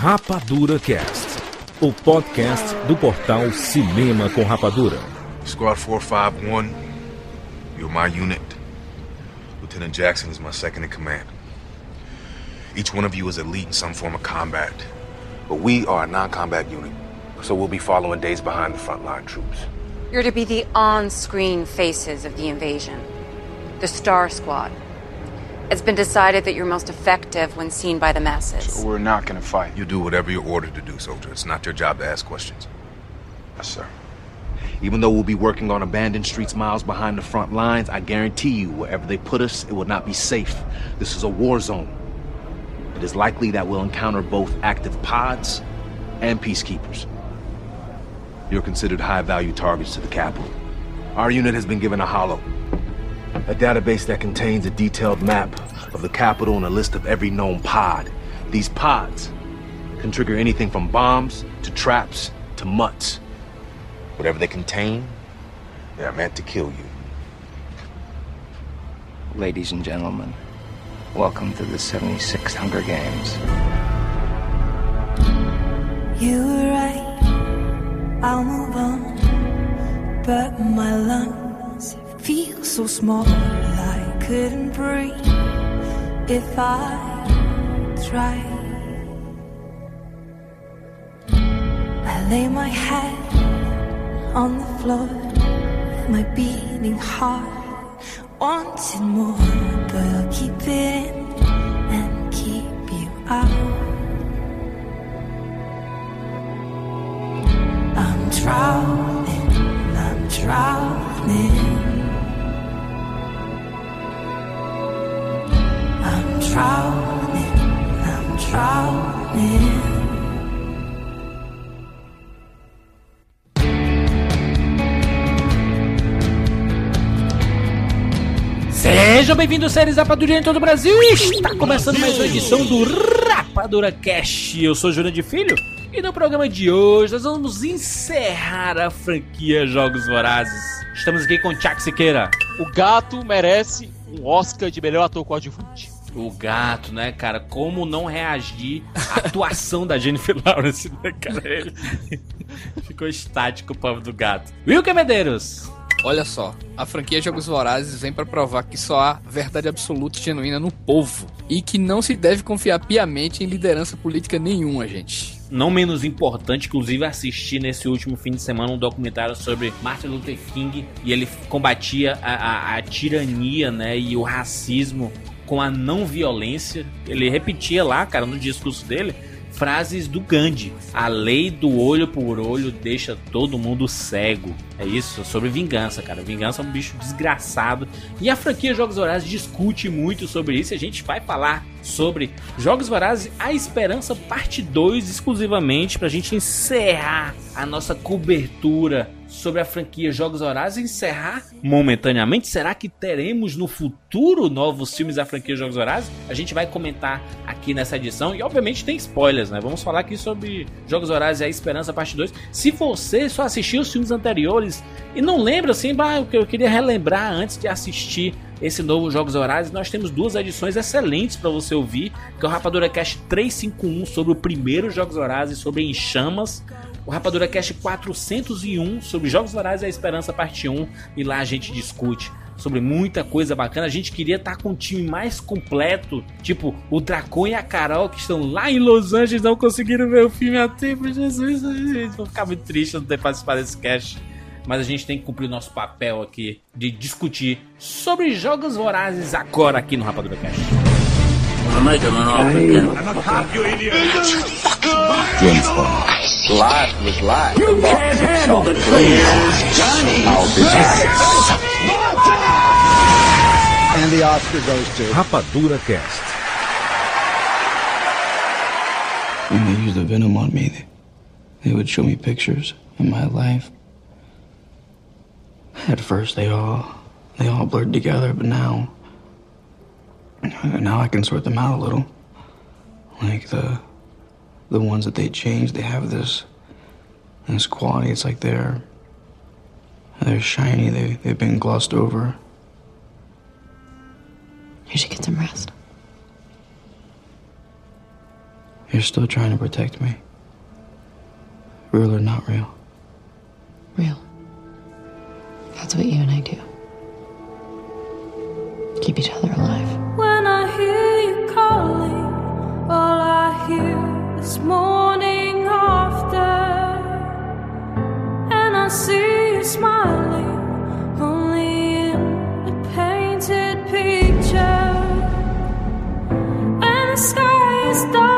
Rapadura Cast, o podcast do portal Cinema com Rapadura. Squad 451, you're my unit. Lieutenant Jackson is my second in command. Each one of you is elite in some form of combat. But we are a non combat unit, so we'll be following days behind the frontline troops. You're to be the on screen faces of the invasion, the Star Squad. It's been decided that you're most effective when seen by the masses. So we're not gonna fight. You do whatever you're ordered to do, soldier. It's not your job to ask questions. Yes, sir. Even though we'll be working on abandoned streets miles behind the front lines, I guarantee you, wherever they put us, it will not be safe. This is a war zone. It is likely that we'll encounter both active pods and peacekeepers. You're considered high value targets to the capital. Our unit has been given a hollow, a database that contains a detailed map of the capital and a list of every known pod. These pods can trigger anything from bombs to traps to mutts. Whatever they contain, they're meant to kill you. Ladies and gentlemen, welcome to the 76th Hunger Games. You were right, I'll move on. But my lungs feel so small, I couldn't breathe if I tried. I lay my head on the floor, my beating heart wanted more, but I'll keep it in and keep you out. I'm drowning, I'm drowning. Sejam bem-vindos, séries Rapadura em todo o Brasil. Está começando mais uma edição do Rapadura Cast. Eu sou Júnior de Filho e no programa de hoje nós vamos encerrar a franquia Jogos Vorazes. Estamos aqui com o Chuck Siqueira. O gato merece um Oscar de melhor ator coadjuvante. O gato, né, cara? Como não reagir à atuação da Jennifer Lawrence, né, cara? Ficou estático o povo do gato. Wilker Medeiros. Olha só, a franquia Jogos Vorazes vem para provar que só há verdade absoluta e genuína no povo e que não se deve confiar piamente em liderança política nenhuma, gente. Não menos importante, inclusive assisti nesse último fim de semana um documentário sobre Martin Luther King e ele combatia a, a, a tirania, né, e o racismo com a não violência. Ele repetia lá, cara, no discurso dele, frases do Gandhi. A lei do olho por olho deixa todo mundo cego. É isso, sobre vingança, cara. Vingança é um bicho desgraçado. E a franquia Jogos Vorazes discute muito sobre isso. A gente vai falar sobre Jogos Vorazes A Esperança Parte 2 exclusivamente pra gente encerrar a nossa cobertura sobre a franquia Jogos Vorazes encerrar momentaneamente. Será que teremos no futuro novos filmes da franquia Jogos Vorazes? A gente vai comentar aqui nessa edição e obviamente tem spoilers, né? Vamos falar aqui sobre Jogos Vorazes e a Esperança parte 2. Se você só assistiu os filmes anteriores e não lembra assim, bah, eu queria relembrar antes de assistir esse novo Jogos Horários, nós temos duas edições excelentes para você ouvir, que é o Rapadura Cast 351 sobre o primeiro Jogos Horários e sobre Em Chamas, o Rapadura Cast 401 sobre Jogos Vorazes e a Esperança Parte 1 e lá a gente discute sobre muita coisa bacana. A gente queria estar com um time mais completo, tipo o Dracon e a Carol que estão lá em Los Angeles não conseguiram ver o filme a tempo. Jesus, gente, vou ficar muito triste não ter participado desse cast. Mas a gente tem que cumprir o nosso papel aqui de discutir sobre Jogos Vorazes agora aqui no Rapadura Cast. James Bond. Life was life. You can't handle the truth. Johnny. I'll be back. And the Oscar goes to Rapadura Cast. When they used the venom on me, they, they would show me pictures of my life. At first, they all they all blurred together, but now now I can sort them out a little. Like the the ones that they changed, they have this this quality. It's like they're they're shiny. They they've been glossed over. You should get some rest. You're still trying to protect me. Real or not real? Real. That's what you and I do. Keep each other alive. When I hear you calling, all I hear is morning after. And I see you smiling, only in a painted picture. And the sky is dark,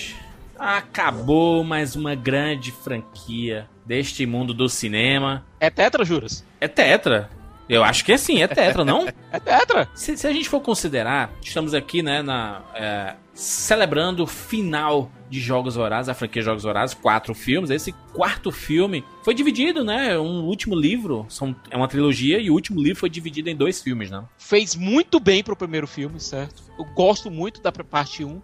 Acabou mais uma grande franquia deste mundo do cinema. É tetra, juras? É tetra. Eu acho que é sim, é tetra, não? É tetra. Se, se a gente for considerar, estamos aqui, né, na, é, celebrando o final de Jogos Vorazes, a franquia Jogos Vorazes, quatro filmes. Esse quarto filme foi dividido, né? Um último livro, são, é uma trilogia, e o último livro foi dividido em dois filmes, né? Fez muito bem pro primeiro filme, certo? Eu gosto muito da parte 1,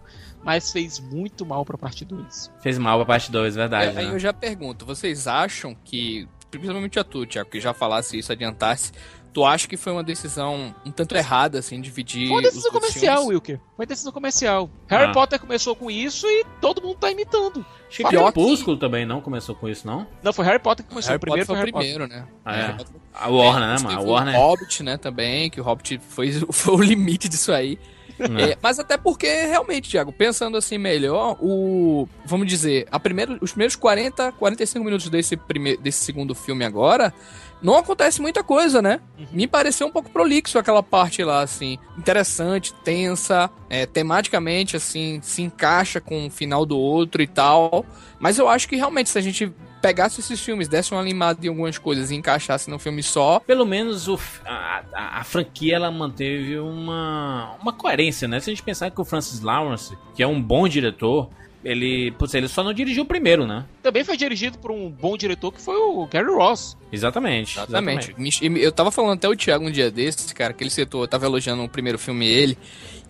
mas fez muito mal pra parte 2. Fez mal pra parte 2, verdade. É, aí né? eu já pergunto, vocês acham que, principalmente a tu, Thiago, que já falasse isso, adiantasse, tu acha que foi uma decisão um tanto errada, assim, dividir Foi uma decisão comercial, filmes? Wilker. Foi uma decisão comercial. Harry Ah. Potter começou com isso e todo mundo tá imitando. Acho que Crepúsculo também não começou com isso, não? Não, foi Harry Potter que começou. Harry o primeiro Potter foi foi o Harry primeiro, Potter. né? Ah, é. Harry Potter- A Warner, né, mas mano? A Warner. O Hobbit, né, também, que o Hobbit foi, foi o limite disso aí. É. É, mas até porque, realmente, Thiago, pensando assim melhor, o. Vamos dizer, a primeiro, os primeiros 40, 45 minutos desse, primeiro, desse segundo filme agora. Não acontece muita coisa, né? Me pareceu um pouco prolixo aquela parte lá, assim. Interessante, tensa, é, tematicamente, assim, se encaixa com o final do outro e tal. Mas eu acho que realmente, se a gente pegasse esses filmes, desse uma limada em algumas coisas e encaixasse num filme só, Pelo menos o, a, a- a franquia ela manteve uma, uma coerência, né? Se a gente pensar que o Francis Lawrence, que é um bom diretor, ele, putz, ele só não dirigiu o primeiro, né? Também foi dirigido por um bom diretor que foi o Gary Ross. Exatamente. Exatamente. Me- Eu tava falando até o Thiago um dia desses, cara, que ele citou, eu tava elogiando o primeiro filme ele,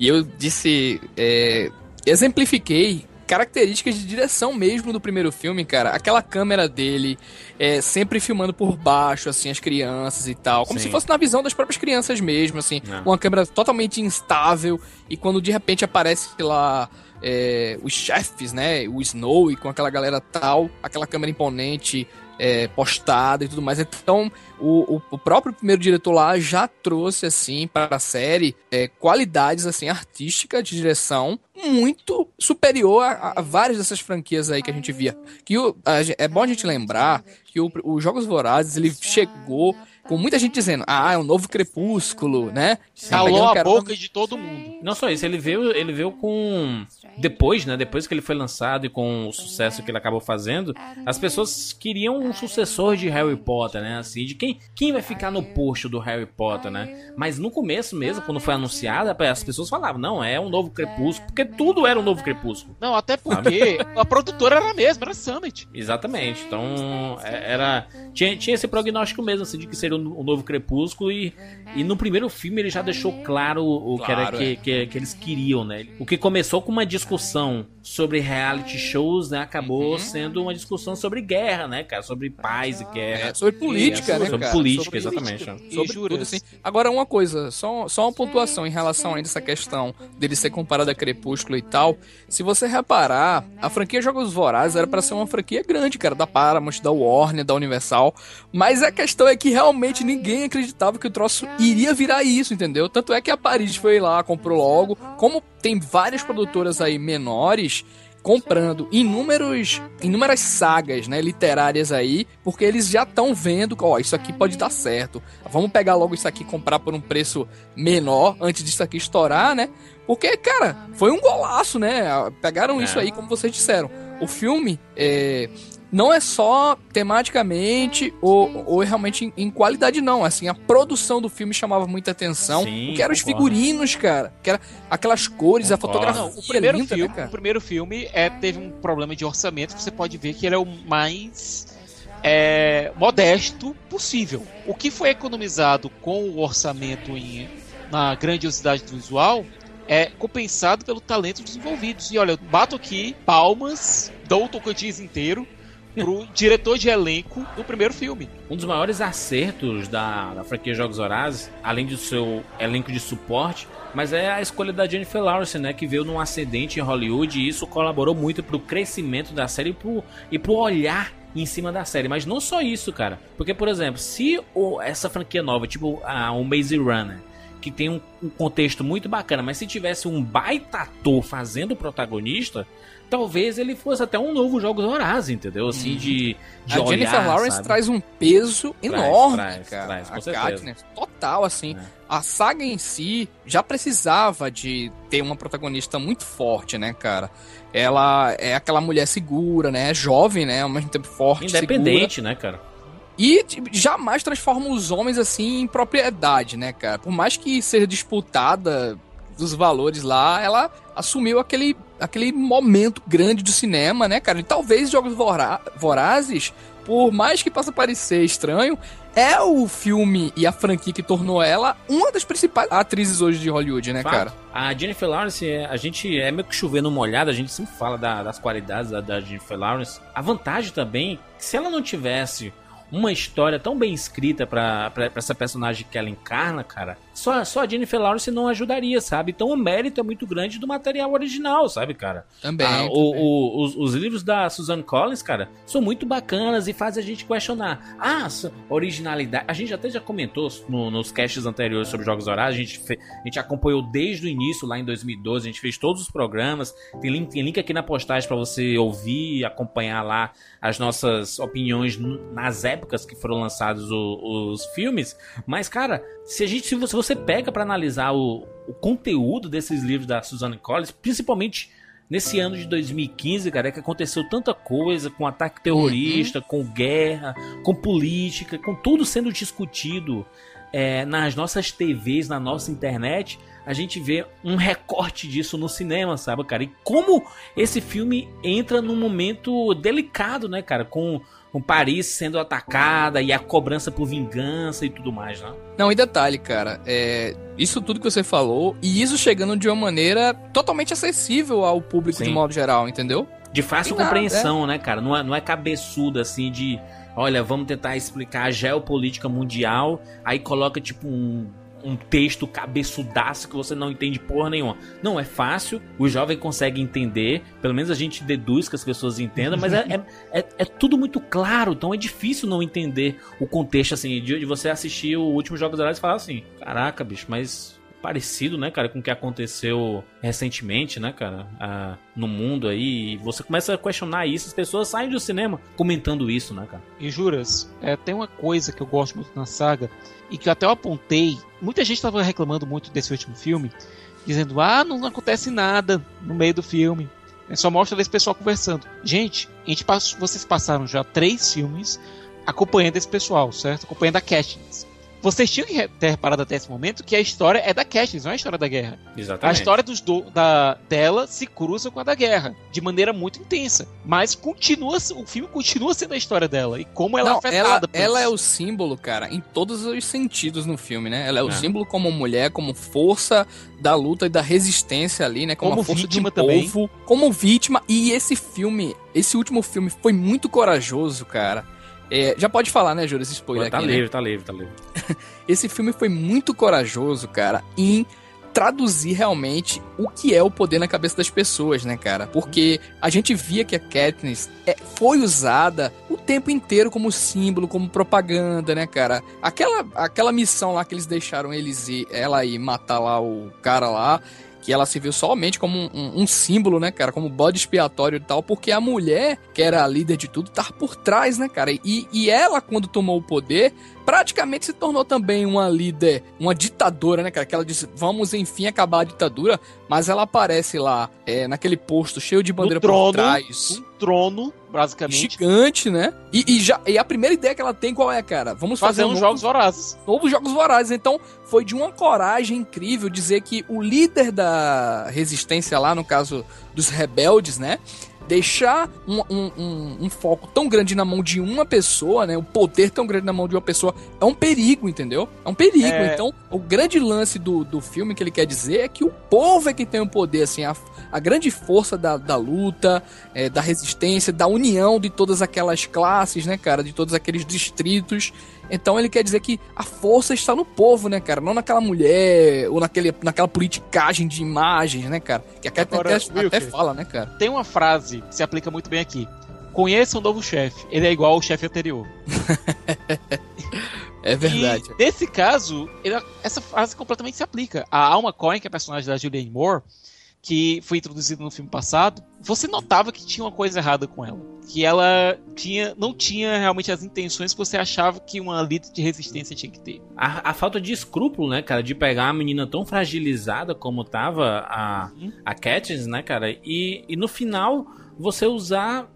e eu disse, é, exemplifiquei características de direção mesmo do primeiro filme, cara. Aquela câmera dele, é, sempre filmando por baixo, assim, as crianças e tal. Como Sim. se fosse na visão das próprias crianças mesmo, assim. É. Uma câmera totalmente instável, e quando de repente aparece lá... é, os chefes, né? O Snow e com aquela galera tal, aquela câmera imponente, é, postada e tudo mais. Então, o, o, próprio primeiro diretor lá já trouxe, assim, para a série, é, qualidades, assim, artísticas de direção muito superior a, a várias dessas franquias aí que a gente via. Que o, a é bom a gente lembrar que o, o Jogos Vorazes, ele chegou com muita gente dizendo, ah, é um novo Crepúsculo, né? Calou a boca de todo mundo. Não só isso, ele veio, ele veio com. Depois, né? Depois que ele foi lançado e com o sucesso que ele acabou fazendo, as pessoas queriam um sucessor de Harry Potter, né? Assim, de quem, quem vai ficar no posto do Harry Potter, né? Mas no começo mesmo, quando foi anunciado, as pessoas falavam, não, é um novo crepúsculo, porque tudo era um novo crepúsculo. Não, até porque a produtora era a mesma, era a Summit. Exatamente. Então, é- era. Tinha, tinha esse prognóstico mesmo, assim, de que seria um, um novo Crepúsculo. E, e no primeiro filme ele já deixou claro o, o que era Claro, que, é. que, que eles queriam, né? O que começou com uma discussão sobre reality shows, né? Acabou Uhum. sendo uma discussão sobre guerra, né, cara? Sobre paz e guerra. É, sobre política, E, né, Sobre cara? política, Sobre exatamente. política. Sobre juras. tudo, assim. Agora, uma coisa, só, só uma pontuação em relação a essa questão dele ser comparado a Crepúsculo e tal. Se você reparar, a franquia Jogos Vorazes era pra ser uma franquia grande, cara, da Paramount, da Warner, da Universal. Mas a questão é que realmente ninguém acreditava que o troço iria virar isso, entendeu? Tanto é que a Paris foi lá, comprou logo. Como tem várias produtoras aí menores comprando inúmeros, inúmeras sagas, né, literárias aí, porque eles já estão vendo, que, ó, isso aqui pode dar certo. Vamos pegar logo isso aqui e comprar por um preço menor antes disso aqui estourar, né? Porque, cara, foi um golaço, né? Pegaram É. isso aí, como vocês disseram. O filme é, não é só tematicamente ou, ou realmente em, em qualidade, não. Assim, a produção do filme chamava muita atenção. Sim, o que eram os figurinos, cara. Que era aquelas cores, a Concordo. fotografia. Não, o primeiro linda, né, filme, cara? o primeiro filme é, teve um problema de orçamento. Você pode ver que ele é o mais é, modesto possível. O que foi economizado com o orçamento em, na grandiosidade do visual é compensado pelo talento dos envolvidos. E olha, eu bato aqui palmas, dou o Tocantins inteiro pro diretor de elenco do primeiro filme. Um dos maiores acertos da, da franquia Jogos Horazes, além do seu elenco de suporte, mas é a escolha da Jennifer Lawrence, né, que veio num acidente em Hollywood e isso colaborou muito pro crescimento da série e pro, e pro olhar em cima da série. Mas não só isso, cara. Porque, por exemplo, se o- essa franquia nova, tipo a, o Maze Runner, que tem um, um contexto muito bacana, mas se tivesse um baita ator fazendo o protagonista, talvez ele fosse até um novo Jogos Horazes, entendeu? Assim, de, de a olhar, Jennifer Lawrence sabe? traz um peso enorme, traz, cara. traz, com a. É. Katniss, total, assim. A saga em si já precisava de ter uma protagonista muito forte, né, cara? Ela é aquela mulher segura, né? É jovem, né? Ao mesmo tempo forte, Independente, né, cara? E tipo, jamais transforma os homens assim em propriedade, né, cara? Por mais que seja disputada dos valores lá, ela assumiu aquele, aquele momento grande do cinema, né, cara? E talvez Jogos Vora- Vorazes, por mais que possa parecer estranho, é o filme e a franquia que tornou ela uma das principais atrizes hoje de Hollywood, né, Fato. cara? A Jennifer Lawrence, é- a gente é meio que chovendo uma olhada, a gente sempre fala da- das qualidades da, da Jennifer Lawrence. A vantagem também, que se ela não tivesse uma história tão bem escrita pra essa personagem que ela encarna, cara, só, só a Jennifer Lawrence não ajudaria, sabe? Então o mérito é muito grande do material original, sabe, cara? Também. Ah, também. o- o- os, os livros da Susan Collins, cara, são muito bacanas e fazem a gente questionar. Ah, originalidade. A gente até já comentou no- nos casts anteriores sobre Jogos Horários. A gente, fe- a gente acompanhou desde o início, lá em 2012. A gente fez todos os programas. Tem link, tem link aqui na postagem para você ouvir e acompanhar lá as nossas opiniões nas épocas que foram lançados o- os filmes. Mas, cara, se a gente, se você, você pega para analisar o, o conteúdo desses livros da Susan Collins, principalmente nesse ano de 2015, cara, é que aconteceu tanta coisa com ataque terrorista, com guerra, com política, com tudo sendo discutido é, nas nossas TVs, na nossa internet, a gente vê um recorte disso no cinema, sabe, cara? E como esse filme entra num momento delicado, né, cara? Com, com Paris sendo atacada e a cobrança por vingança e tudo mais, né? Não, e detalhe, cara, é, isso tudo que você falou, e isso chegando de uma maneira totalmente acessível ao público de Sim. modo geral, entendeu? De fácil nada, compreensão, né, cara? Não é, não é cabeçuda assim de. Olha, vamos tentar explicar a geopolítica mundial, aí coloca tipo um, um texto cabeçudaço que você não entende porra nenhuma. Não, é fácil, o jovem consegue entender, pelo menos a gente deduz que as pessoas entendam, mas é, é, é, é tudo muito claro, então é difícil não entender o contexto, assim, de, de você assistir o último Jogos Horários e falar assim: caraca, bicho, mas parecido, né, cara, com o que aconteceu recentemente, né, cara, ah, no mundo aí. Você começa a questionar isso, as pessoas saem do cinema comentando isso, né, cara. E juras, é, tem uma coisa que eu gosto muito na saga e que até eu apontei. Muita gente estava reclamando muito desse último filme, dizendo: ah, não acontece nada no meio do filme. É só mostra esse pessoal conversando. Gente, a gente pass- vocês passaram já três filmes acompanhando esse pessoal, certo? Acompanhando a Katniss. Vocês tinham que ter reparado até esse momento que a história é da Katniss, não é a história da guerra. A Exatamente. história dos do- da, dela se cruza com a da guerra, de maneira muito intensa. Mas continua, o filme continua sendo a história dela e como ela Não, é afetada ela, por ela é o símbolo, cara, em todos os sentidos no filme, né? Ela é o É. símbolo como mulher, como força da luta e da resistência ali, né? Como, Como a força de um vítima também. povo, como vítima. E esse filme, esse último filme foi muito corajoso, cara. É, já pode falar, né, Júlio, esse spoiler tá aqui, né? livre, tá livre, tá livre. Esse filme foi muito corajoso, cara, em traduzir realmente o que é o poder na cabeça das pessoas, né, cara? Porque a gente via que a Katniss é, foi usada o tempo inteiro como símbolo, como propaganda, né, cara? Aquela, aquela missão lá que eles deixaram eles ir, ela ir matar lá o cara lá, que ela se viu somente como um, um- um símbolo, né, cara? Como bode expiatório e tal, porque a mulher, que era a líder de tudo, tava por trás, né, cara? E, e ela, quando tomou o poder, praticamente se tornou também uma líder, uma ditadora, né, cara? Que ela disse, vamos enfim acabar a ditadura, mas ela aparece lá é, naquele posto cheio de bandeira trono, por trás. Um trono, basicamente. Gigante, né? E, e já, e a primeira ideia que ela tem qual é, cara? Vamos fazer, Fazer um jogos vorazes. Novos jogos vorazes. Então, foi de uma coragem incrível dizer que o líder da resistência lá, no caso dos rebeldes, né? Deixar um, um, um, um foco tão grande na mão de uma pessoa, né? O poder tão grande na mão de uma pessoa é um perigo, entendeu? É um perigo. É. Então, o grande lance do, do filme que ele quer dizer é que o povo é que tem o poder, assim, a, a grande força da, da luta, é, da resistência, da união de todas aquelas classes, né, cara? De todos aqueles distritos. Então ele quer dizer que a força está no povo, né, cara? Não naquela mulher ou naquele, naquela politicagem de imagens, né, cara? Que a Cat Agora, até, até Wilker, fala, né, cara? Tem uma frase que se aplica muito bem aqui. Conheça um novo chefe. Ele é igual ao chefe anterior. É verdade. E, nesse caso, ele- essa frase completamente se aplica. A Alma Coin, que é a personagem da Julianne Moore, que foi introduzida no filme passado, você notava que tinha uma coisa errada com ela. Que ela tinha, não tinha realmente as intenções que você achava que uma líder de resistência tinha que ter. A, a falta de escrúpulo, né, cara, de pegar a menina tão fragilizada como tava a, a Katniss, né, cara, e, e no final você usar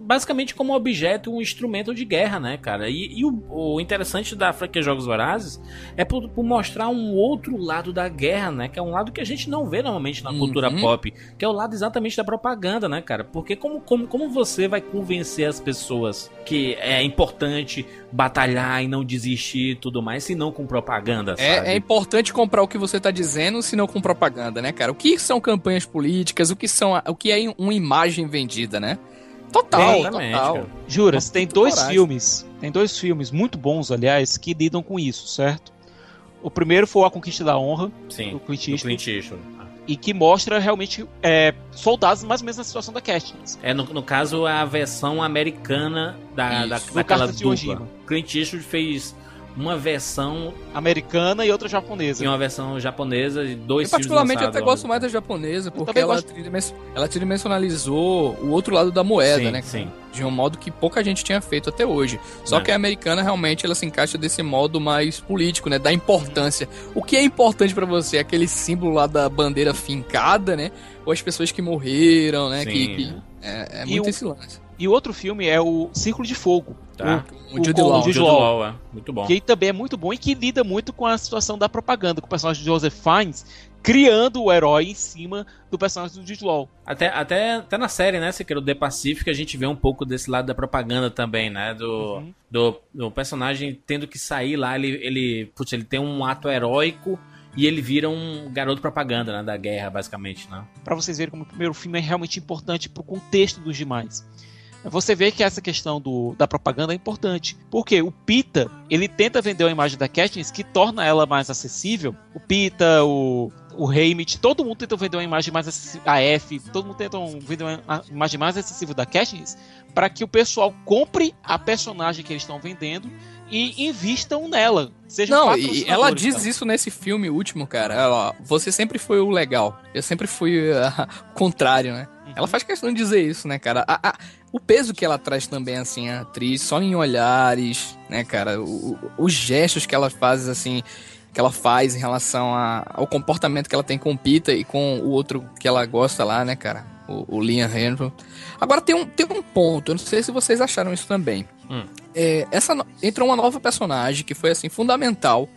basicamente como objeto um instrumento de guerra, né, cara? E, e o, o interessante da franquia Jogos Vorazes é por, por mostrar um outro lado da guerra, né? Que é um lado que a gente não vê normalmente na cultura Uhum. pop, que é o lado exatamente da propaganda, né, cara? Porque como, como, como você vai convencer as pessoas que é importante batalhar e não desistir e tudo mais, se não com propaganda, sabe? É, é importante comprar o que você tá dizendo, se não com propaganda, né, cara? O que são campanhas políticas, o que são o que é uma imagem vendida, né? Total, Exatamente, total. cara. Juras, tem dois coragem. filmes, tem dois filmes muito bons, aliás, que lidam com isso, certo? O primeiro foi A Conquista da Honra, Sim, do Clint do Eastwood, Clint Eastwood. e que mostra realmente é, soldados mais ou menos na situação da Katniss. É, no, no caso, a versão americana da, da, Isso, do daquela dupla. Clint Eastwood fez uma versão Americana e outra japonesa. e uma versão japonesa de dois Eu particularmente filmes até gosto mais da japonesa, porque também ela, gosto. ela tridimensionalizou o outro lado da moeda, Sim, né? sim. De um modo que pouca gente tinha feito até hoje. Só É. que a americana realmente ela se encaixa desse modo mais político, né? Da importância. O que é importante pra você? Aquele símbolo lá da bandeira fincada, né? Ou as pessoas que morreram, né? Sim. Que, que- é, é E muito o- esse lance. E o outro filme é o Círculo de Fogo. Tá. O Jude com Law. Jude Jude Law. É. Muito bom. Que também é muito bom e que lida muito com a situação da propaganda, com o personagem de Joseph Fiennes criando o herói em cima do personagem do Jude Law. Até, até, até na série, né, Sequeiro, The Pacific, a gente vê um pouco desse lado da propaganda também, né? Do, Uhum. do, do personagem tendo que sair lá, ele, ele, putz, ele tem um ato heróico e ele vira um garoto propaganda, né, da guerra, basicamente, né? Pra vocês verem como o primeiro filme é realmente importante pro contexto dos demais. Você vê que essa questão do, da propaganda é importante. Porque o Pita, ele tenta vender uma imagem da Katniss que torna ela mais acessível. O Pita, o, o Haymitch, todo mundo tenta vender uma imagem mais acessível. A F, todo mundo tenta vender uma imagem mais acessível da Katniss para que o pessoal compre a personagem que eles estão vendendo e invistam nela. Sejam Não, e ela diz cara. isso nesse filme último, cara. Ela, você sempre foi o legal. Eu sempre fui ah, o contrário, né? Ela faz questão de dizer isso, né, cara? A- a- o peso que ela traz também, assim, a atriz, só em olhares, né, cara? O- os gestos que ela faz, assim, que ela faz em relação a- ao comportamento que ela tem com o Pita e com o outro que ela gosta lá, né, cara? O, o Liam Henry. Agora tem um, tem um ponto, eu não sei se vocês acharam isso também. Hum. É, essa entrou uma nova personagem que foi assim fundamental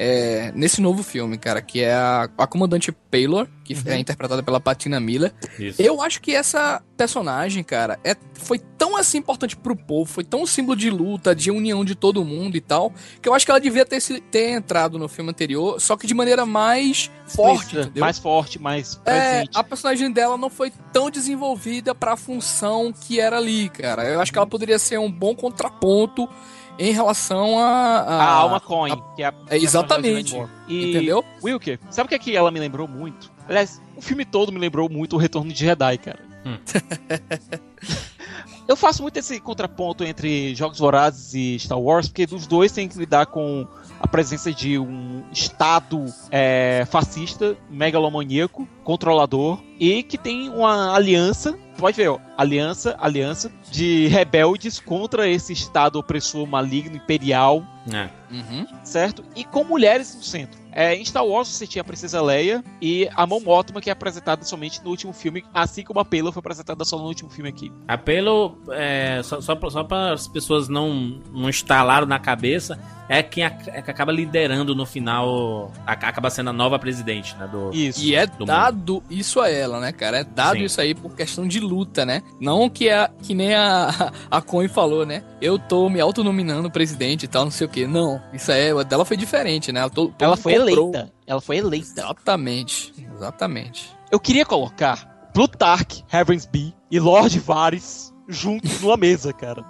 é, nesse novo filme, cara, que é a, a comandante Paylor, que Uhum. é interpretada pela Patina Miller. Isso. Eu acho que essa personagem, cara, é, foi tão assim importante pro povo, foi tão símbolo de luta, de união de todo mundo e tal, que eu acho que ela devia ter, se- ter entrado no filme anterior, só que de maneira mais forte, entendeu? mais forte, mais É, presente. a personagem dela não foi tão desenvolvida pra função que era ali, cara. Eu acho que ela poderia ser um bom contraponto em relação a. A Alma Coin, que é a É, exatamente. E, Entendeu? Wilker, sabe o que é que ela me lembrou muito? Aliás, o filme todo me lembrou muito o Retorno de Jedi, cara. Hum. Eu faço muito esse contraponto entre Jogos Vorazes e Star Wars, porque dos dois tem que lidar com a presença de um estado é, fascista, megalomaníaco, controlador e que tem uma aliança, pode ver, ó, aliança, aliança de rebeldes contra esse estado opressor maligno imperial, É. Uhum. certo? E com mulheres no centro. É, em Star Wars você tinha a Princesa Leia e a Mon Mothma que é apresentada somente no último filme, assim como a Pela foi apresentada só no último filme aqui. Apelo, é, só, só, pra- só para as pessoas não, não instalaram na cabeça, é quem ac- é que acaba liderando no final, a- acaba sendo a nova presidente, né? Do, Isso. E é do mundo. Dado isso a ela, né, cara? É dado Sim. isso aí por questão de luta, né? Não que, é, que nem a, a Coin falou, né? Eu tô me autonominando presidente e tal, não sei o quê. Não, isso aí, a dela foi diferente, né? Ela, todo Ela foi comprou. eleita. Ela foi eleita. Exatamente, exatamente. Eu queria colocar Plutarch, Heavensby e Lord Varys juntos numa mesa, cara.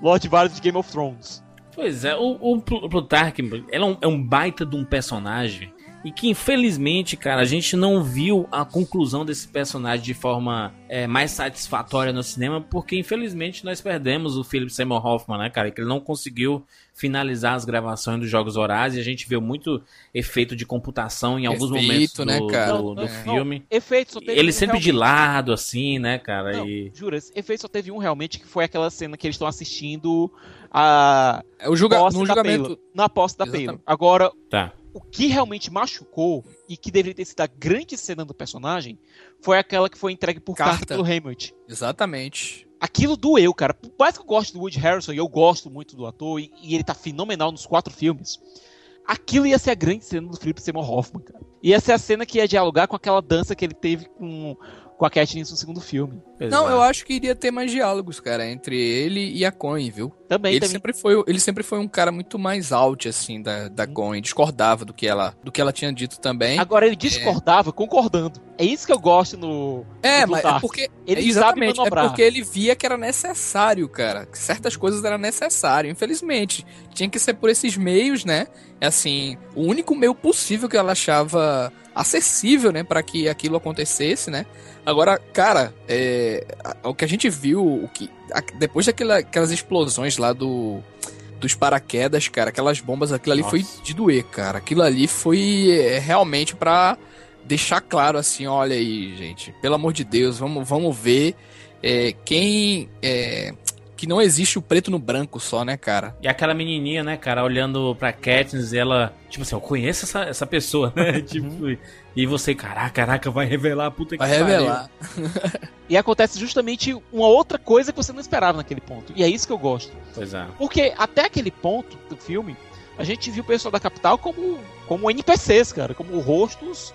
Lord Varys de Game of Thrones. Pois é, o, o Pl- Plutarch ele é, um, é um baita de um personagem e que infelizmente, cara, a gente não viu a conclusão desse personagem de forma é, mais satisfatória no cinema, porque infelizmente nós perdemos o Philip Seymour Hoffman, né, cara, que ele não conseguiu finalizar as gravações dos Jogos Horários e a gente viu muito efeito de computação em alguns Efeito, momentos né, do, cara? do- do É. filme. Efeito só teve Ele um sempre de realmente. lado, assim, né, cara, Não, e... jura, esse efeito só teve um realmente, que foi aquela cena que eles estão assistindo a É o julga posse no da julgamento. Na posse da Exatamente. Agora, Tá. O que realmente machucou e que deveria ter sido a grande cena do personagem foi aquela que foi entregue por carta, Carta. pelo Hammett. Exatamente. Aquilo doeu, cara. Por mais que eu goste do Woody Harrison, e eu gosto muito do ator, e, e ele tá fenomenal nos quatro filmes, aquilo ia ser a grande cena do Philip Seymour Hoffman, cara. Ia ser a cena que ia dialogar com aquela dança que ele teve com, com a Katniss no segundo filme. Não, eu acho que iria ter mais diálogos, cara, entre ele e a Coin, viu? Também, ele também. sempre foi, ele sempre foi um cara muito mais out assim da da Coin, discordava do que ela, do que ela tinha dito também. Agora ele discordava concordando. É isso que eu gosto no. É, no mas é porque ele sabe exatamente, é manobrar. porque ele via que era necessário, cara, que certas coisas eram necessárias, infelizmente. Tinha que ser por esses meios, né? É Assim, o único meio possível que ela achava acessível, né, para que aquilo acontecesse, né? Agora, cara, é, o que a gente viu, o que a- depois daquelas explosões lá do dos paraquedas, cara, aquelas bombas, aquilo ali Nossa. foi de doer, cara. Aquilo ali foi é, realmente pra deixar claro assim, olha aí, gente, pelo amor de Deus, vamos, vamos ver é, quem é, que não existe o preto no branco só, né, cara? E aquela menininha, né, cara, olhando pra Katniss e ela, tipo assim, eu conheço essa, essa pessoa, né? tipo, e você, caraca, caraca, vai revelar, puta que Vai pariu. revelar. E acontece justamente uma outra coisa que você não esperava naquele ponto. E é isso que eu gosto. Pois é. Porque até aquele ponto do filme, a gente viu o pessoal da capital como, como NPCs, cara, como rostos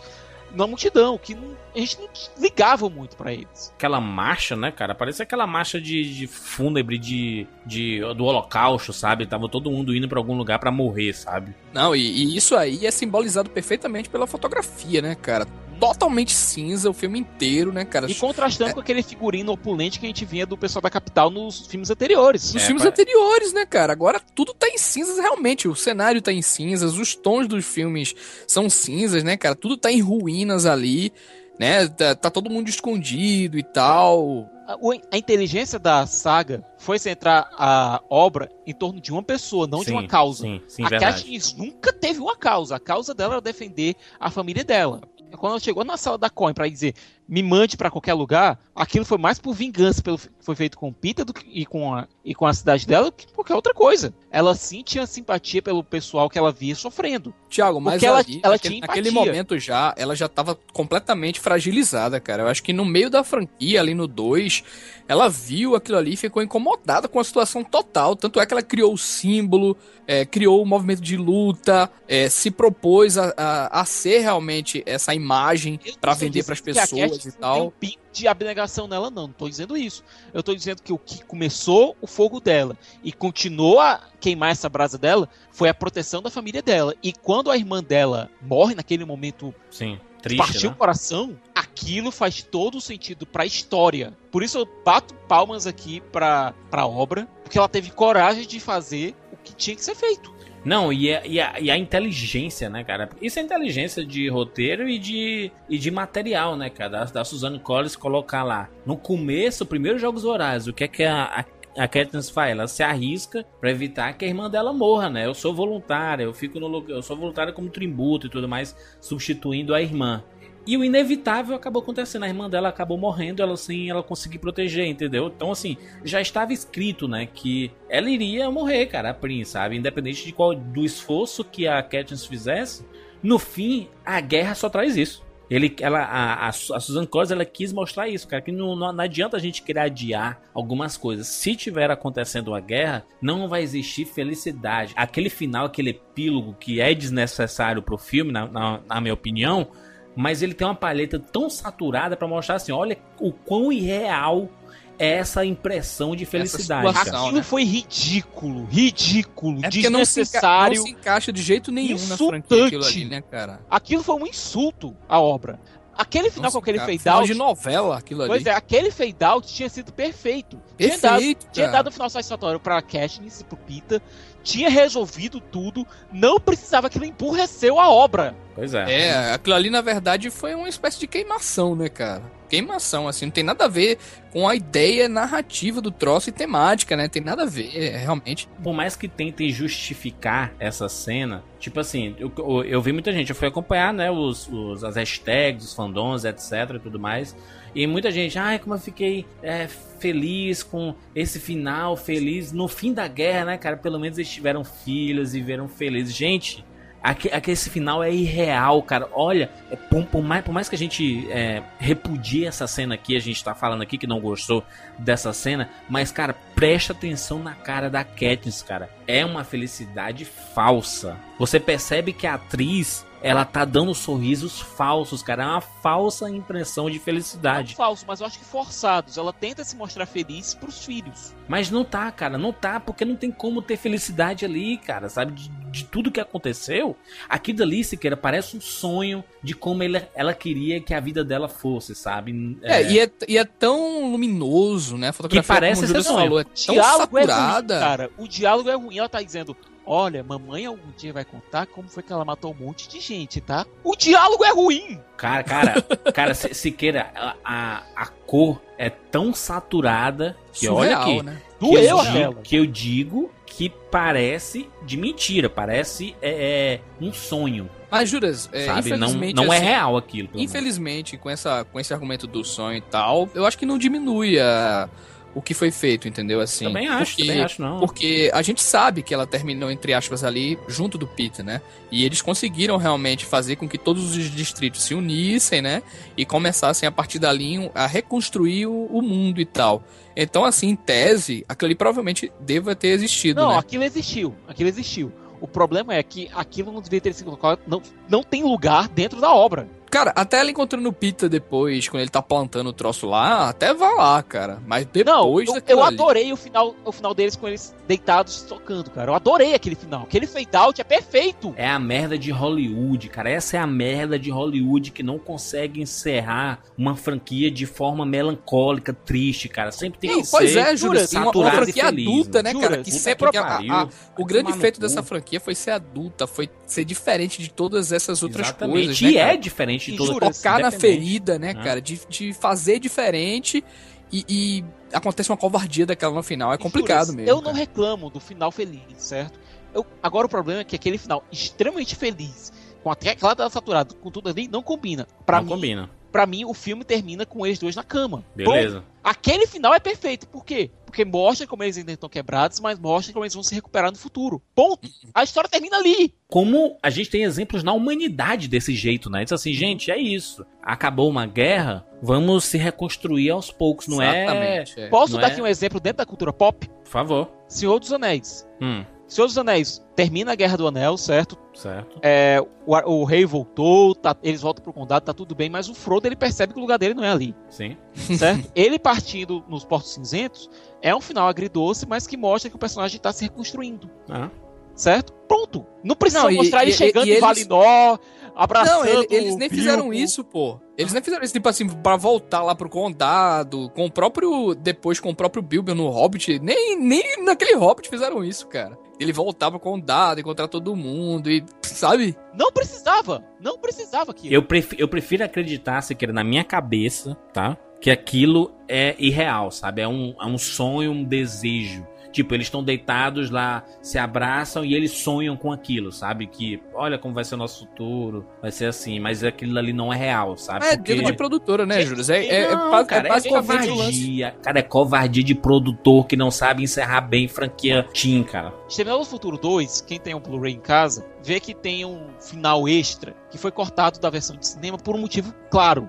na multidão, que não- a gente não ligava muito pra eles. Aquela marcha, né, cara? Parece aquela marcha de, de fúnebre de, de, do holocausto, sabe? Tava todo mundo indo pra algum lugar pra morrer, sabe? Não, e, e isso aí é simbolizado perfeitamente pela fotografia, né, cara? Totalmente cinza o filme inteiro, né, cara? E contrastando com aquele figurino opulente que a gente vinha do pessoal da capital nos filmes anteriores. Nos É, filmes anteriores, né, cara? Agora tudo tá em cinzas realmente. O cenário tá em cinzas, os tons dos filmes são cinzas, né, cara? Tudo tá em ruínas ali, né? Tá, tá todo mundo escondido e tal. A, a inteligência da saga foi centrar a obra em torno de uma pessoa, não de Sim, uma causa. Sim, sim, a. Katniss nunca teve uma causa. A causa dela era defender a família dela. Quando chegou na sala da Coin pra dizer me mande pra qualquer lugar, aquilo foi mais por vingança pelo foi feito com Peter do que- e, com a, e com a cidade dela do que qualquer outra coisa. Ela sim tinha simpatia pelo pessoal que ela via sofrendo. Tiago, mas ela- ali, ela naquele, tinha naquele momento já, ela já tava completamente fragilizada, cara. Eu acho que no meio da franquia, ali no 2, ela viu aquilo ali e ficou incomodada com a situação total. Tanto é que ela criou o símbolo, é, criou o movimento de luta, é, se propôs a, a, a ser realmente essa imagem Estou vender pras dizendo que a pessoas e tem tal. pingo de abnegação nela, não. Não tô dizendo isso. Eu tô dizendo que o que começou o fogo dela e continuou a queimar essa brasa dela foi a proteção da família dela. E quando a irmã dela morre naquele momento Sim, triste, partiu né? o coração, aquilo faz todo o sentido pra história. Por isso eu bato palmas aqui pra, pra obra, porque ela teve coragem de fazer o que tinha que ser feito. Não, e a, e, a, e a inteligência, né, cara? Isso é inteligência de roteiro e de, e de material, né, cara? Da, da Suzanne Collins colocar lá. No começo, primeiros Jogos Horários, o que é que a, a, a Katniss faz? Ela se arrisca pra evitar que a irmã dela morra, né? Eu sou voluntária, eu fico no lugar, eu sou voluntária como tributo e tudo mais, substituindo a irmã. E o inevitável acabou acontecendo. A irmã dela acabou morrendo, ela sem ela conseguir proteger, entendeu? Então, assim, já estava escrito, né, que ela iria morrer, cara, a Prince, sabe? Independente de qual do esforço que a Katniss fizesse, no fim, a guerra só traz isso. Ele, ela, a, a, a Susan Collins, ela quis mostrar isso, cara, que não, não, não, adianta a gente querer adiar algumas coisas. Se tiver acontecendo uma guerra, não vai existir felicidade. Aquele final, aquele epílogo que é desnecessário pro filme, na, na, na minha opinião, mas ele tem uma paleta tão saturada para mostrar assim, olha o quão irreal é essa impressão de felicidade. Aquilo né? foi ridículo, ridículo, é desnecessário. Não se, encaixa de jeito nenhum insultante. na franquia aquilo ali, né, cara? Aquilo foi um insulto à obra. Aquele final Nossa, com aquele cara, fade final out. de novela, aquilo ali. Pois é, aquele fade out tinha sido perfeito. Perfeito, tinha dado, tinha dado um final satisfatório pra Katniss e pro Pita. Tinha resolvido tudo. Não precisava que ele empurreceu a obra. Pois é. É, aquilo ali na verdade foi uma espécie de queimação, né, cara? Queimação, assim, não tem nada a ver com a ideia narrativa do troço e temática, né? Tem nada a ver, é, realmente. Por mais que tentem justificar essa cena, tipo assim, eu, eu, eu vi muita gente, eu fui acompanhar, né, os, os, as hashtags, os fandoms, etc e tudo mais. E muita gente, ai, como eu fiquei é, feliz com esse final, feliz no fim da guerra, né, cara? Pelo menos eles tiveram filhos e viveram felizes. Gente, aqui, aqui esse final é irreal, cara. Olha, é, por, por, mais, por mais que a gente é, repudie essa cena aqui, a gente tá falando aqui que não gostou dessa cena, mas, cara, presta atenção na cara da Katniss, cara. É uma felicidade falsa. Você percebe que a atriz ela tá dando sorrisos falsos, cara. É uma falsa impressão de felicidade. Não falso, mas eu acho que forçados. Ela tenta se mostrar feliz pros filhos. Mas não tá, cara. Não tá, porque não tem como ter felicidade ali, cara. Sabe? De, de tudo que aconteceu. Aquilo ali, Siqueira, parece um sonho de como ele, ela queria que a vida dela fosse, sabe? É, é, e, é e é tão luminoso, né? A fotografia, que parece como o ser sonho. falou, é tão diálogo saturada. É ruim, cara. O diálogo é ruim. Ela tá dizendo: Olha, mamãe algum dia vai contar como foi que ela matou um monte de gente, tá? O diálogo é ruim! Cara, cara, cara, Siqueira, a, a, a cor é tão saturada que Surreal, olha aqui. né? Que Doeu eu, digo, que eu digo que parece de mentira, parece é, é, um sonho. Mas, Juras, é, sabe? Não, infelizmente. não é assim, real aquilo. menos. Infelizmente, com, essa, com esse argumento do sonho e tal, eu acho que não diminui a, o que foi feito, entendeu? Assim, Também acho, porque, também acho, não. Porque a gente sabe que ela terminou, entre aspas, ali junto do Peter, né? E eles conseguiram realmente fazer com que todos os distritos se unissem, né? E começassem a partir dali a reconstruir o, o mundo e tal. Então, assim, em tese, aquilo ali provavelmente deva ter existido, Não, né? aquilo existiu. Aquilo existiu. O problema é que aquilo não deveria ter sido colocado. Não, não tem lugar dentro da obra. Cara, até ela encontrando o Pita depois, quando ele tá plantando o troço lá, até vai lá, cara. Mas depois Não, eu, eu ali- adorei o final, o final deles com eles deitados tocando, cara. Eu adorei aquele final. Aquele fade out é perfeito. É a merda de Hollywood, cara. Essa é a merda de Hollywood que não consegue encerrar uma franquia de forma melancólica, triste, cara. Sempre tem que pois ser é, Júlio, uma, uma e franquia feliz, adulta, né, mano. cara? Jura? Que sempre que a- a- o grande feito dessa franquia foi ser adulta, foi ser diferente de todas essas outras Exatamente. coisas, e né, é cara? Diferente de todas jura, Tocar na ferida, né, né? cara? De, de fazer diferente e, e acontece uma covardia daquela no final. É complicado mesmo. Eu não cara. reclamo do final feliz, certo? Eu- agora o problema é que aquele final extremamente feliz, com até aquela tela saturada, com tudo ali, não combina. Pra Não mim, combina. Pra mim, o filme termina com eles dois na cama. Beleza. Bom, aquele final é perfeito. Por quê? Porque mostra como eles ainda estão quebrados, mas mostra como eles vão se recuperar no futuro. Ponto. A história termina ali. Como a gente tem exemplos na humanidade desse jeito, né? Diz assim, gente, é isso. Acabou uma guerra, vamos se reconstruir aos poucos, não é? Exatamente, é. Posso Não dar é? aqui um exemplo dentro da cultura pop? Por favor. Senhor dos Anéis. Hum, Senhor dos Anéis termina a Guerra do Anel, certo? certo. É, o, o rei voltou, tá- eles voltam pro condado, tá tudo bem, mas o Frodo ele percebe que o lugar dele não é ali, Sim. certo? ele partindo nos Portos Cinzentos é um final agridoce, mas que mostra que o personagem tá se reconstruindo, Ah, certo? Pronto. Não precisa Não, e- mostrar ele e- chegando e em eles- Valinor, abraçando Não, ele- eles nem o fizeram Bilbo. isso, pô. Eles nem fizeram isso, tipo assim, pra voltar lá pro condado, com o próprio. Depois com o próprio Bilbo no Hobbit. Nem, nem naquele Hobbit fizeram isso, cara. Ele voltava pro condado, encontrar todo mundo e. Sabe? Não precisava, não precisava aquilo. Eu, prefiro, eu prefiro acreditar, se quer na minha cabeça, tá? Que aquilo é irreal, sabe? É um, é um sonho, um desejo. Tipo, eles estão deitados lá, se abraçam e eles sonham com aquilo, sabe? Que olha como vai ser o nosso futuro, vai ser assim, mas aquilo ali não é real, sabe? É, Porque... de produtora, né, Júlio? É, é, não, é, cara, é, é covardia. Cara, é covardia de produtor que não sabe encerrar bem franquia Team, cara. Exterminador do Futuro 2, quem tem um Blu-ray em casa, vê que tem um final extra que foi cortado da versão de cinema por um motivo claro.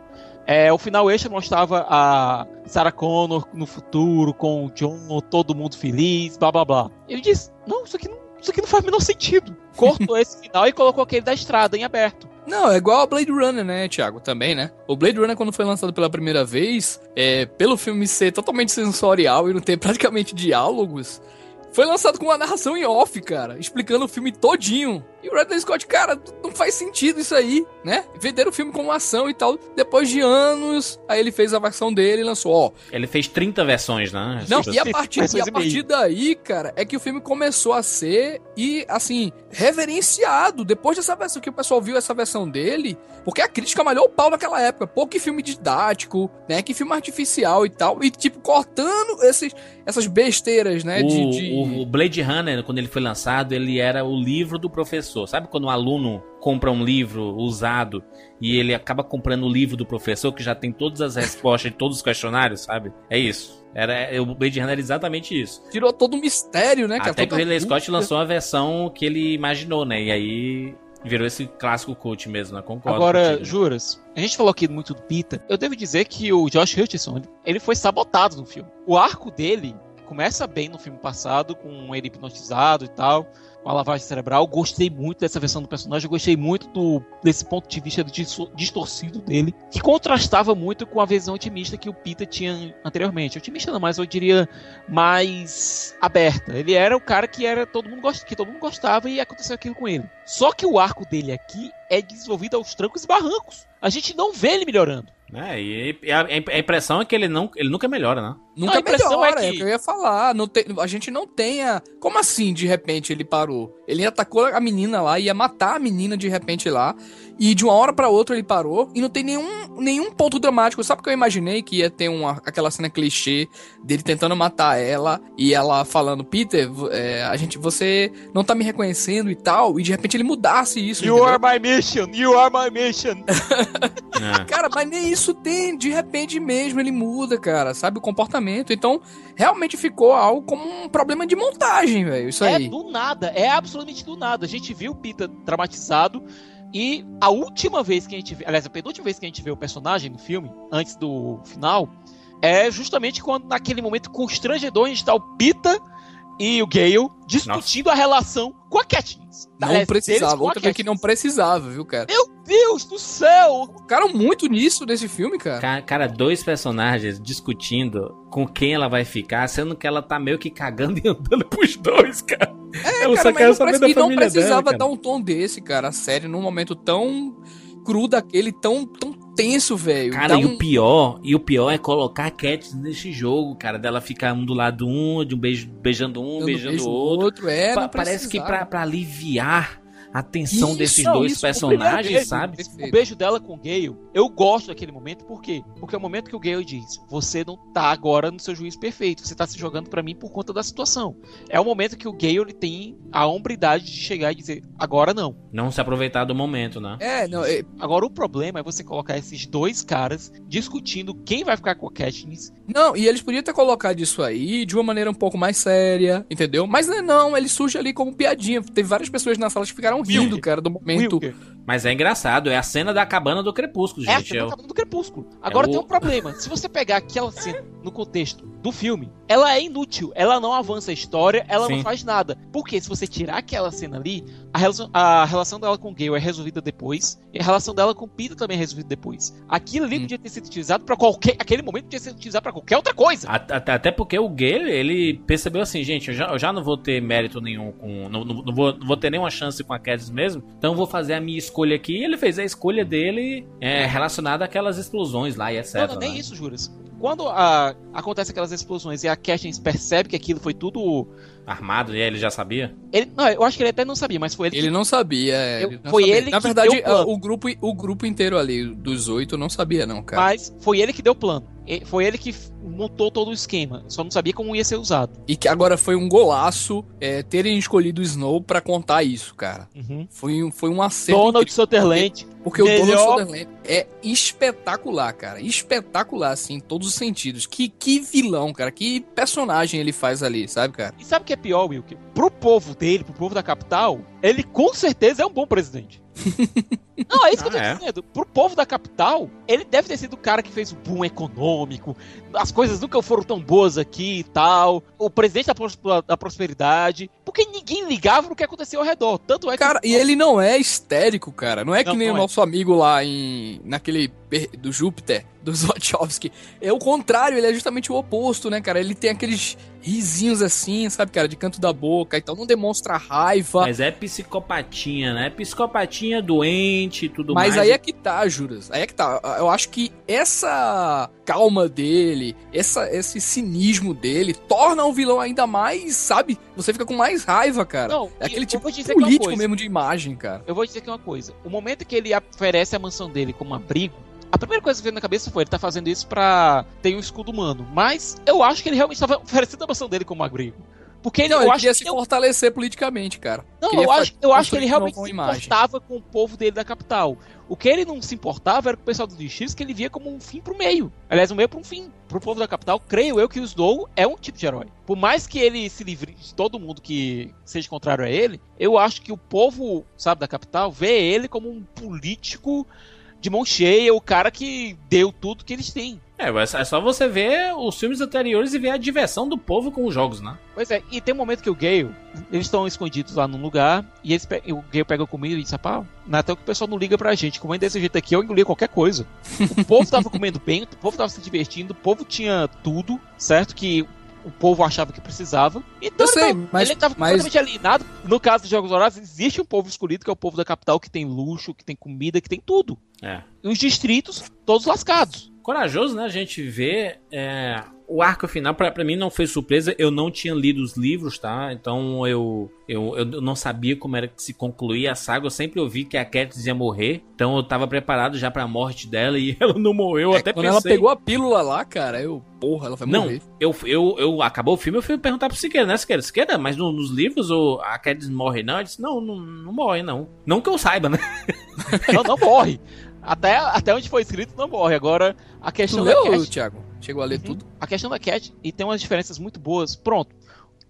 É, o final extra mostrava a Sarah Connor no futuro, com o John, todo mundo feliz, blá blá blá. Ele disse: Não, isso aqui não, isso aqui não faz o menor sentido. Cortou esse final e colocou aquele da estrada em aberto. Não, é igual a Blade Runner, né, Thiago? Também, né? O Blade Runner, quando foi lançado pela primeira vez, é, pelo filme ser totalmente sensorial e não ter praticamente diálogos, foi lançado com uma narração em off, cara, explicando o filme todinho. E o Ridley Scott, cara, não faz sentido isso aí, né? Venderam o filme como ação e tal. Depois de anos, aí ele fez a versão dele e lançou, ó. Ele fez 30 versões, né? Não, e a partir, e a partir daí, cara, é que o filme começou a ser, e assim, reverenciado. Depois dessa versão, que o pessoal viu essa versão dele, porque a crítica malhou o pau naquela época. Pô, que filme didático, né? Que filme artificial e tal. E, tipo, cortando esses, essas besteiras, né? O, de, de... o Blade Runner, quando ele foi lançado, ele era o livro do professor. Sabe quando um aluno compra um livro usado e ele acaba comprando o livro do professor que já tem todas as respostas de todos os questionários, sabe? É isso. Era, o Blade Runner era exatamente isso. Tirou todo o mistério, né? Até que o Ridley Scott lançou a versão que ele imaginou, né? E aí virou esse clássico cult mesmo, né? Concordo. Agora, contigo, juras, a gente falou aqui muito do Pita. Eu devo dizer que o Josh Hutcherson, ele foi sabotado no filme. O arco dele começa bem no filme passado, com ele hipnotizado e tal a lavagem cerebral. Gostei muito dessa versão do personagem, gostei muito do, desse ponto de vista distorcido dele, que contrastava muito com a visão otimista que o Peter tinha anteriormente. Otimista não, mas eu diria mais aberta. Ele era o cara que era todo mundo gost, que todo mundo gostava e aconteceu aquilo com ele. Só que o arco dele aqui é desenvolvido aos trancos e barrancos. A gente não vê ele melhorando. É, e a, a, impressão é que ele, não, ele nunca melhora, né? Nunca melhora, é, que... é o que eu ia falar. Não tem, a gente não tem a... Como assim, de repente, ele parou? Ele atacou a menina lá, ia matar a menina de repente lá. E de uma hora para outra ele parou e não tem nenhum, nenhum ponto dramático. Sabe o que eu imaginei que ia ter uma, aquela cena clichê dele tentando matar ela e ela falando, Peter, é, a gente, você não tá me reconhecendo e tal, e de repente ele mudasse isso. You entendeu? are my mission, you are my mission. é. Cara, mas nem isso tem, de repente mesmo ele muda, cara, sabe, o comportamento. Então, realmente ficou algo como um problema de montagem, velho, isso é aí. É do nada, é absolutamente do nada. A gente viu o Peter dramatizado e a última vez que a gente vê, aliás, a penúltima vez que a gente vê o personagem no filme, antes do final, é justamente quando naquele momento constrangedor a gente tá o Pita e o Gale discutindo Nossa. a relação com a Katniss. Não Aliás, precisava, outra vez que não precisava, viu, cara? Meu Deus do céu! Ficaram muito nisso nesse filme, cara. cara. Cara, dois personagens discutindo com quem ela vai ficar, sendo que ela tá meio que cagando e andando pros dois, cara. É, eu cara, só quero saber da e não precisava dela, dar um tom desse, cara, a série, num momento tão cru daquele, tão, tão tenso, velho. Cara, e o pior, e o pior é colocar a Cat nesse jogo, cara, dela ficar um do lado um, de um beijo, beijando um, beijando o outro. outro. É, pa parece que pra, pra aliviar a tensão isso, desses dois isso, personagens, beijo, sabe? O beijo dela com o Gale, eu gosto daquele momento, por quê? Porque é o momento que o Gale diz: Você não tá agora no seu juízo perfeito, você tá se jogando para mim por conta da situação. É o momento que o Gale tem a hombridade de chegar e dizer: Agora não. Não se aproveitar do momento, né? É, não. É... Agora o problema é você colocar esses dois caras discutindo quem vai ficar com a Katniss. Não, e eles podiam ter colocado isso aí de uma maneira um pouco mais séria, entendeu? Mas não, é não ele surge ali como piadinha. Teve várias pessoas na sala que ficaram rindo, Wilker. cara, do momento. Wilker. Mas é engraçado, é a cena da cabana do crepúsculo, gente. É a cena da cabana do crepúsculo. Agora é tem o... um problema. Se você pegar aquela cena no contexto do filme, ela é inútil. Ela não avança a história, ela Sim. não faz nada. Porque se você tirar aquela cena ali, a relação, a relação dela com o Gale é resolvida depois, e a relação dela com o Peter também é resolvida depois. Aquilo ali hum. podia ter sido utilizado para qualquer. Aquele momento podia ser utilizado para qualquer outra coisa. Até, até porque o Gale, ele percebeu assim, gente, eu já, eu já não vou ter mérito nenhum com. Não, não, não, vou, não vou ter nenhuma chance com a Cadis mesmo, então vou fazer a minha escolha aqui. E ele fez a escolha dele é, relacionada àquelas explosões lá e etc. Não, não nem né? isso, Juras. Quando a, acontece aquelas explosões e a Katniss percebe que aquilo foi tudo armado, e aí ele já sabia? Ele, não, eu acho que ele até não sabia, mas foi ele. Ele que, não sabia. é, Eu- ele não foi sabia. ele Na que verdade, deu o plano. o grupo, o grupo inteiro ali, dos oito, não sabia, não, cara. Mas foi ele que deu o plano. E- Foi ele que montou todo o esquema. Só não sabia como ia ser usado. E que agora foi um golaço é, terem escolhido o Snow pra contar isso, cara. Foi, um- foi um acerto. Donald incrível. Sutherland. Porque o Donald melhor- Sutherland é espetacular, cara. Espetacular, assim, em todos os sentidos. Que, que vilão, cara. Que personagem ele faz ali, sabe, cara? E sabe o que é pior, Wilk? Pro povo dele, pro povo da capital, ele com certeza é um bom presidente. Não, é isso que eu tô Ah, é? dizendo. Pro povo da capital, ele deve ter sido o cara que fez o boom econômico. As coisas nunca foram tão boas aqui e tal. O presidente da, pros- da prosperidade. Porque ninguém ligava no que acontecia ao redor. Tanto é que. Cara, e ele não é histérico, cara. Não é que Não, nem não o é. nosso amigo lá em. naquele. do Júpiter, do Wachowski. É o contrário, ele é justamente o oposto, né, cara? Ele tem aqueles risinhos assim, sabe, cara, de canto da boca, então não demonstra raiva. Mas é psicopatinha, né? Psicopatinha doente e tudo Mas mais. aí é que tá, Juras. Aí é que tá. Eu acho que essa calma dele, essa, esse cinismo dele, torna o vilão ainda mais, sabe? Você fica com mais raiva, cara. Não, é aquele tipo político coisa. mesmo de imagem, cara. Eu vou dizer aqui uma coisa. O momento que ele oferece a mansão dele como abrigo, a primeira coisa que veio na cabeça foi ele tá fazendo isso pra ter um escudo humano. Mas eu acho que ele realmente estava oferecendo a mansão dele como abrigo. Porque ele, Não, eu ele queria que se ele- fortalecer politicamente, cara. Não, Queria eu acho, eu acho que ele realmente se importava com o povo dele da capital. O que ele não se importava era com o pessoal do distrito que ele via como um fim pro meio. Aliás, um meio pro um fim. Pro povo da capital, creio eu que o Snow é um tipo de herói. Por mais que ele se livre de todo mundo que seja contrário a ele, eu acho que o povo, sabe, da capital vê ele como um político de mão cheia, o cara que deu tudo que eles têm. É, mas é só você ver os filmes anteriores e ver a diversão do povo com os jogos, né? Pois é, e tem um momento que o Gale, eles estão escondidos lá num lugar, e, eles pe- e o Gale pega comida e diz, rapaz, Natal que o pessoal não liga pra gente, comendo desse jeito aqui, eu engolia qualquer coisa. O povo tava comendo bem, o povo tava se divertindo, o povo tinha tudo, certo? Que o povo achava que precisava. Então, Eu sei, ele, mas- ele tava mas- completamente alienado. No caso dos Jogos Horários, existe um povo escolhido, que é o povo da capital, que tem luxo, que tem comida, que tem tudo. É. E os distritos, todos lascados. Corajoso, né? A gente vê é, o arco final. Pra, pra mim não foi surpresa. Eu não tinha lido os livros, tá? Então eu, eu, eu não sabia como era que se concluía a saga. Eu sempre ouvi que a Katniss ia morrer. Então eu tava preparado já pra morte dela e ela não morreu. É, até quando pensei... ela pegou a pílula lá, cara, eu. Porra, ela vai Não, morrer. eu, eu, eu acabou o filme, eu fui perguntar pro Siqueira, né, Siqueira? Siqueira, mas no- nos livros o, a Katniss morre, não? Ele disse, não, não, não morre, não. Não que eu saiba, né? Não, não morre. Até, até onde foi escrito, não morre. Agora, a Tu questão da leu, Cat- Thiago? Chegou a ler tudo? A questão da Cat, e tem umas diferenças muito boas. Pronto.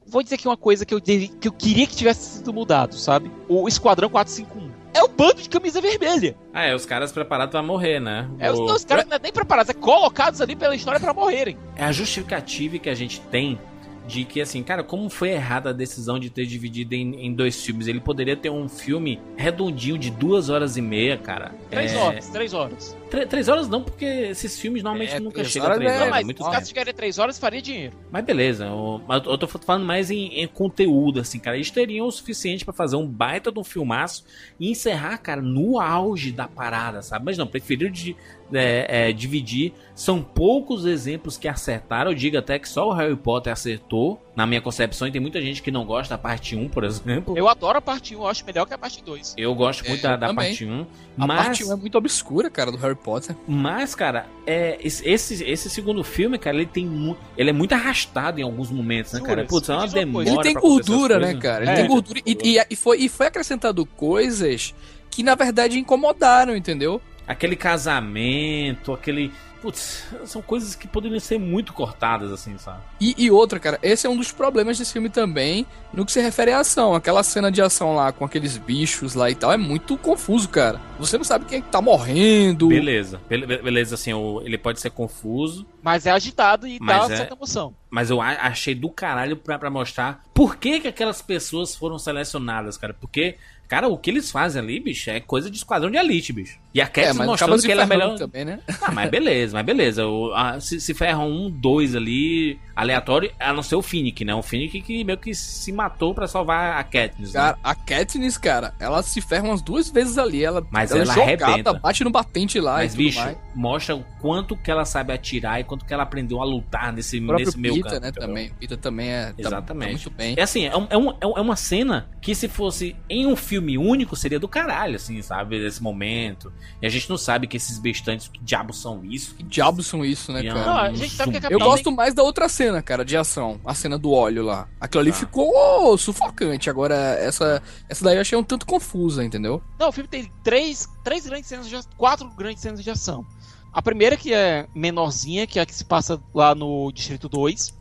Vou dizer aqui uma coisa que eu, devi- que eu queria que tivesse sido mudado, sabe? O Esquadrão 451. É o bando de camisa vermelha. Ah, é, os caras preparados pra morrer, né? É, os, O- os caras não é nem preparados, é colocados ali pela história pra morrerem. é a justificativa que a gente tem de que, assim, cara, como foi errada a decisão de ter dividido em, em dois filmes? Ele poderia ter um filme redondinho de duas horas e meia, cara. Três É, horas, três horas. Tre- três horas não, porque esses filmes normalmente É, nunca chegam a três é- horas. não, mas muito se os caras três horas, faria dinheiro. Mas beleza, eu, eu tô falando mais em, em conteúdo, assim, cara. Eles teriam o suficiente pra fazer um baita de um filmaço e encerrar, cara, no auge da parada, sabe? Mas não, preferiram de, é, é, dividir. São poucos exemplos que acertaram. Eu digo até que só o Harry Potter acertou, na minha concepção, e tem muita gente que não gosta da parte 1, por exemplo. Eu adoro a parte 1, eu acho melhor que a parte 2. Eu gosto muito É, da, da parte 1. A Mas, parte 1 é muito obscura, cara, do Harry Potter. mas, cara, é, esse, esse, segundo filme, cara, ele tem mu ele é muito arrastado em alguns momentos, né, cara? Putz, é uma demora. Ele tem gordura, né, cara? Ele É, tem gordura. E, e, e foi, e foi acrescentado coisas que, na verdade, incomodaram, entendeu? aquele casamento, aquele. Putz, são coisas que poderiam ser muito cortadas, assim, sabe? E, e outra, cara, esse é um dos problemas desse filme também, no que se refere à ação. Aquela cena de ação lá com aqueles bichos lá e tal é muito confuso, cara. Você não sabe quem é que tá morrendo. Beleza, Bele- beleza, assim, o- ele pode ser confuso, Mas é agitado e dá é- certa emoção. mas eu achei do caralho pra, pra mostrar por que, que aquelas pessoas foram selecionadas, cara. Por que, Cara, o que eles fazem ali, bicho, é coisa de esquadrão de elite, bicho. E a É, Katniss mas mostrando que ela é melhor. também, né? Ah, mas beleza, mas beleza. O, a- se, se ferram um, dois ali, aleatório, a não ser o Finnick, né? O Finnick que meio que se matou pra salvar a Katniss. né? Cara, a Katniss, cara, ela se ferra umas duas vezes ali. Ela, Mas ela, ela é jogada, arrebenta. bate no batente lá Mas, e bicho, mais. mostra o quanto que ela sabe atirar e quanto que ela aprendeu a lutar nesse, nesse meio Peter, campo. né, também. Peter também é... tá- Exatamente. Tá muito bem. É assim, é, um- é, um- é um- é uma cena que se fosse em um filme único seria do caralho, assim, sabe? Esse momento. E a gente não sabe que esses bestantes, que diabos são isso. Que diabos são isso, né, cara? Não, a gente sabe que a. Eu gosto mais da outra cena, cara, de ação. A cena do óleo lá. Aquilo ali ficou sufocante. Agora, essa, essa daí eu achei um tanto confusa, entendeu? Não, o filme tem três, três grandes cenas de ação, quatro grandes cenas de ação. A primeira que é menorzinha, que é a que se passa lá no Distrito 2,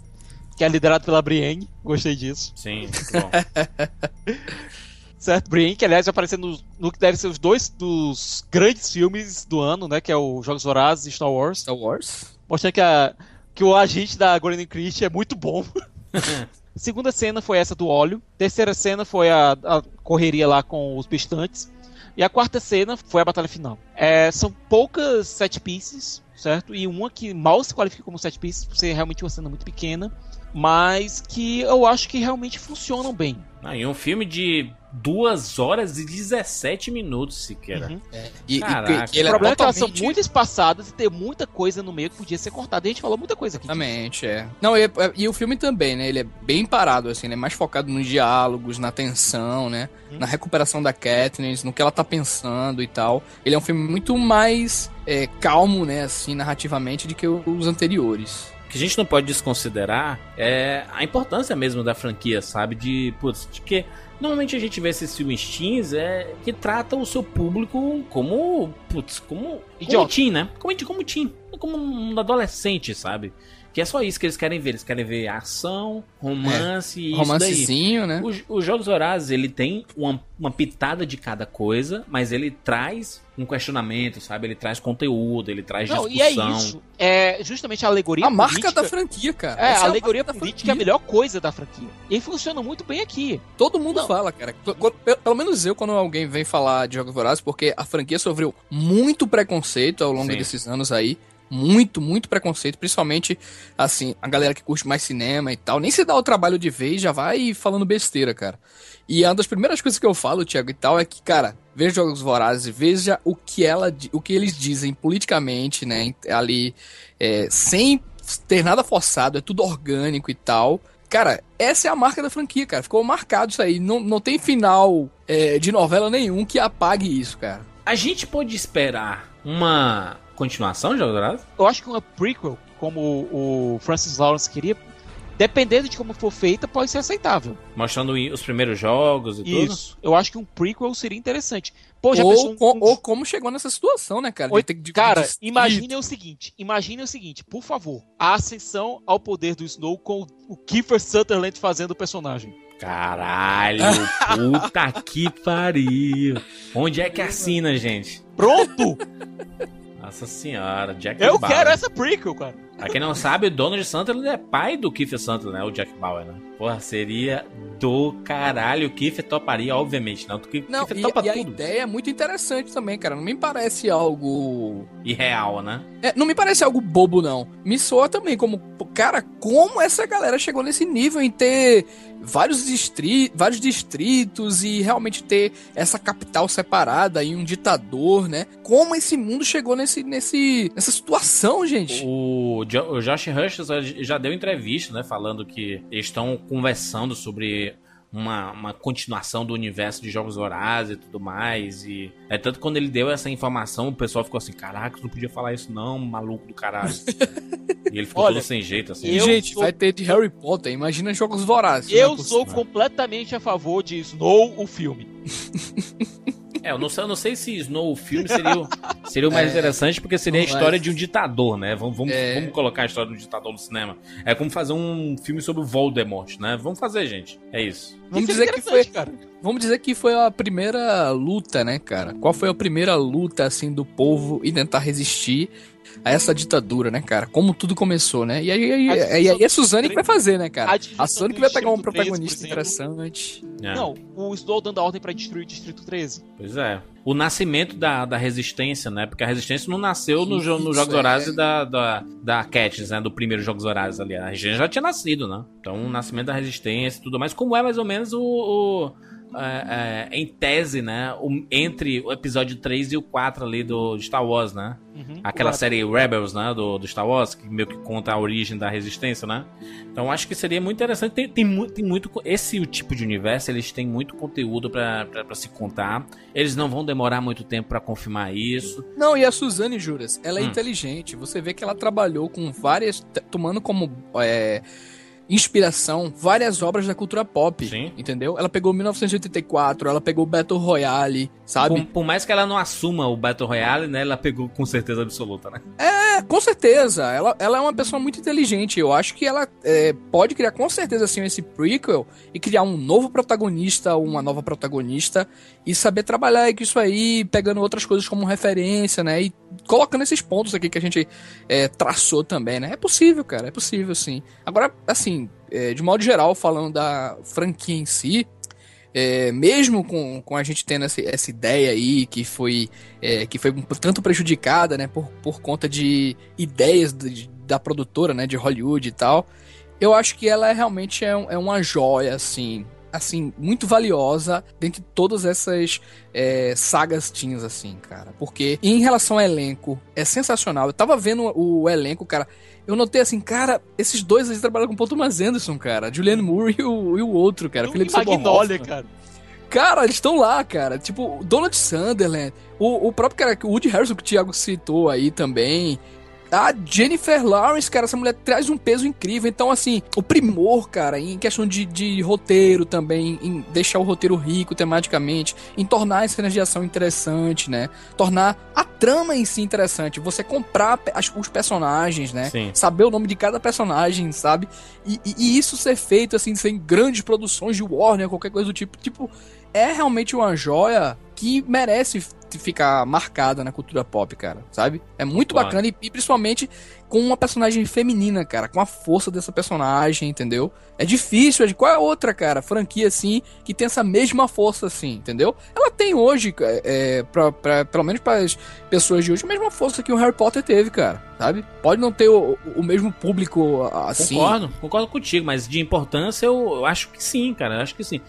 que é liderado pela Brienne. Gostei disso. Sim, muito bom. Certo? Brienne, que aliás vai aparecer no, no que deve ser os dois dos grandes filmes do ano, né? Que é o Jogos Vorazes e Star Wars. Star Wars. Mostrando que, a, que o agente da Gordon Christie é muito bom. Segunda cena foi essa do óleo. Terceira cena foi a, a correria lá com os bistantes. E a quarta cena foi a batalha final. É, são poucas set pieces, certo? E uma que mal se qualifica como set pieces, por ser realmente uma cena muito pequena. Mas que eu acho que realmente funcionam bem. Ah, e um filme de 2 horas e 17 minutos sequer. Uhum. E, e Caraca. que ele o problema é que elas são totalmente- muito espaçadas e tem muita coisa no meio que podia ser cortada. E a gente falou muita coisa aqui. Exatamente, é. Não, e, e o filme também, né? Ele é bem parado, assim, ele é mais focado nos diálogos, na tensão, né? Hum. Na recuperação da Katniss, no que ela tá pensando e tal. Ele é um filme muito mais é, calmo, né, assim, narrativamente, do que os anteriores. O que a gente não pode desconsiderar é a importância mesmo da franquia, sabe? De, putz, de que normalmente a gente vê esses filmes teens é, que tratam o seu público como, putz, como, como teen, né? Como, como teen, como um adolescente, sabe? Que é só isso que eles querem ver. Eles querem ver ação, romance e isso daí. Romancezinho, né? Os, os Jogos Vorazes, ele tem uma, uma pitada de cada coisa, mas ele traz um questionamento, sabe? Ele traz conteúdo, ele traz Não, e é discussão. isso. É justamente a alegoria A marca política- da franquia, cara. É, Essa a alegoria marca da política é a melhor coisa da franquia. E funciona muito bem aqui. Todo mundo fala, cara. Pelo pelo menos eu, quando alguém vem falar de Jogos Vorazes, porque a franquia sofreu muito preconceito ao longo Sim. desses anos aí. Muito, muito preconceito. Principalmente, assim, a galera que curte mais cinema e tal. Nem se dá o trabalho de vez, já vai falando besteira, cara. E uma das primeiras coisas que eu falo, Thiago, e tal, é que, cara, veja Jogos Vorazes, veja o que ela, o que eles dizem politicamente, né, ali, é, sem ter nada forçado, é tudo orgânico e tal. Cara, essa é a marca da franquia, cara. Ficou marcado isso aí. Não, não tem final é, de novela nenhum que apague isso, cara. A gente pode esperar uma continuação de Jogos Vorazes? Eu acho que uma prequel, como o Francis Lawrence queria, dependendo de como for feita, pode ser aceitável. Mostrando os primeiros jogos e tudo? Isso. Eu acho que um prequel seria interessante. Pô, já ou, pensou um- ou como chegou nessa situação, né, cara? De Oi, ter que- cara, de- imagine o seguinte, imagine o seguinte, por favor, a ascensão ao poder do Snow com o Kiefer Sutherland fazendo o personagem. Caralho, puta que pariu. Onde é que assina, gente? Pronto! Nossa senhora, Jack Eu Bauer. quero essa prequel, cara. Pra quem não sabe, o Donald Sutherland é pai do Kiefer Sutherland, né? O Jack Bauer, né? Porra, seria do caralho. O Kiefer toparia, obviamente, não. O Kiefer Não, Kiefer e, topa e a tudo. ideia é muito interessante também, cara. Não me parece algo Irreal, né? É, não me parece algo bobo, não. Me soa também como, cara, como essa galera chegou nesse nível em ter vários, distri vários distritos e realmente ter essa capital separada e um ditador, né? Como esse mundo chegou nesse, nesse, nessa situação, gente? O, o Josh Hutchins já deu entrevista, né? Falando que eles estão conversando sobre uma, uma continuação do universo de Jogos Vorazes e tudo mais. E é tanto quando ele deu essa informação, o pessoal ficou assim: Caraca, tu não podia falar isso, não, maluco do caralho. e ele ficou Olha, todo sem jeito, assim. E, eu gente, sou- vai ter de Harry Potter. Imagina jogos vorazes. é Eu possível. sou completamente a favor de Snow, o filme. É, eu não sei, eu não sei se Snow, o filme, seria o, seria o mais É, interessante, porque seria a história de um ditador, né? Vamos, vamos, É. vamos colocar a história do ditador no cinema. É como fazer um filme sobre o Voldemort, né? Vamos fazer, gente. É isso. Vamos Isso é dizer que foi, cara. vamos dizer que foi a primeira luta, né, cara? Qual foi a primeira luta assim do povo e tentar resistir a essa ditadura, né, cara? Como tudo começou, né? E aí, aí, A aí, aí é a Suzane que vai fazer, né, cara? A A Suzane que vai pegar um protagonista interessante. É. Não, o Snow dando a ordem pra destruir o Distrito 13. Pois é. O nascimento da, da resistência, né? Porque a resistência não nasceu no, nos Isso, Jogos é. Horazes da, da, da Katniss, né? Do primeiro Jogos Horazes ali. A resistência já tinha nascido, né? Então, o nascimento da resistência e tudo mais, como é mais ou menos o. o- é, é, em tese, né? entre o episódio 3 e o 4 ali do Star Wars, né? Uhum. Aquela O- série Rebels, né? Do, do Star Wars, que meio que conta a origem da resistência, né? Então acho que seria muito interessante. Tem, tem, mu- tem muito. Esse tipo de universo, eles têm muito conteúdo pra se contar. Eles não vão demorar muito tempo pra confirmar isso. Não, e a Suzane Juras, ela é Hum. inteligente. Você vê que ela trabalhou com várias. tomando como. é, inspiração várias obras da cultura pop, entendeu? Ela pegou 1984, ela pegou Battle Royale, sabe? Por, por mais que ela não assuma o Battle Royale, né? Ela pegou com certeza absoluta, né? É, com certeza. Ela, ela é uma pessoa muito inteligente. Eu acho que ela é, pode criar com certeza assim esse prequel e criar um novo protagonista, uma nova protagonista e saber trabalhar com isso aí, pegando outras coisas como referência, né? E colocando esses pontos aqui que a gente é, traçou também, né? É possível, cara. É possível, sim. Agora, assim, é, de modo geral, falando da franquia em si, é, mesmo com, com a gente tendo essa, essa ideia aí que foi, é, que foi tanto prejudicada, né, por, por conta de ideias de- da produtora, né, de Hollywood e tal, eu acho que ela realmente é, um- é uma joia, assim, assim, muito valiosa dentre todas essas é, sagas teens, assim, cara. Porque em relação ao elenco, é sensacional. Eu tava vendo o, elenco, cara. Eu notei assim, cara, esses dois eles trabalham com o Paul Thomas Anderson, cara. Julianne Moore e o, e o outro, cara. Seymour Magnolia, cara. Cara, eles estão lá, cara. Tipo, Donald Sunderland, o, o próprio cara, o Woody Harrison que o Thiago citou aí também. A Jennifer Lawrence, cara, essa mulher traz um peso incrível. Então, assim, o primor, cara, em questão de, de roteiro também, em deixar o roteiro rico tematicamente, em tornar as cenas de ação interessante, né? Tornar a trama em si interessante. Você comprar as- os personagens, né? Sim. Saber o nome de cada personagem, sabe? E, e- e isso ser feito, assim, sem grandes produções de Warner, qualquer coisa do tipo. Tipo, é realmente uma joia que merece ficar marcada na cultura pop, cara, sabe? É muito Claro. bacana e, e principalmente com uma personagem feminina, cara, com a força dessa personagem, entendeu? É difícil, é de qual é outra, cara, franquia assim que tem essa mesma força assim, entendeu? Ela tem hoje, é, pra, pra- pelo menos para as pessoas de hoje, a mesma força que o Harry Potter teve, cara, sabe? Pode não ter o, o mesmo público assim. Concordo, concordo contigo, mas de importância eu, eu acho que sim, cara. Eu acho que sim.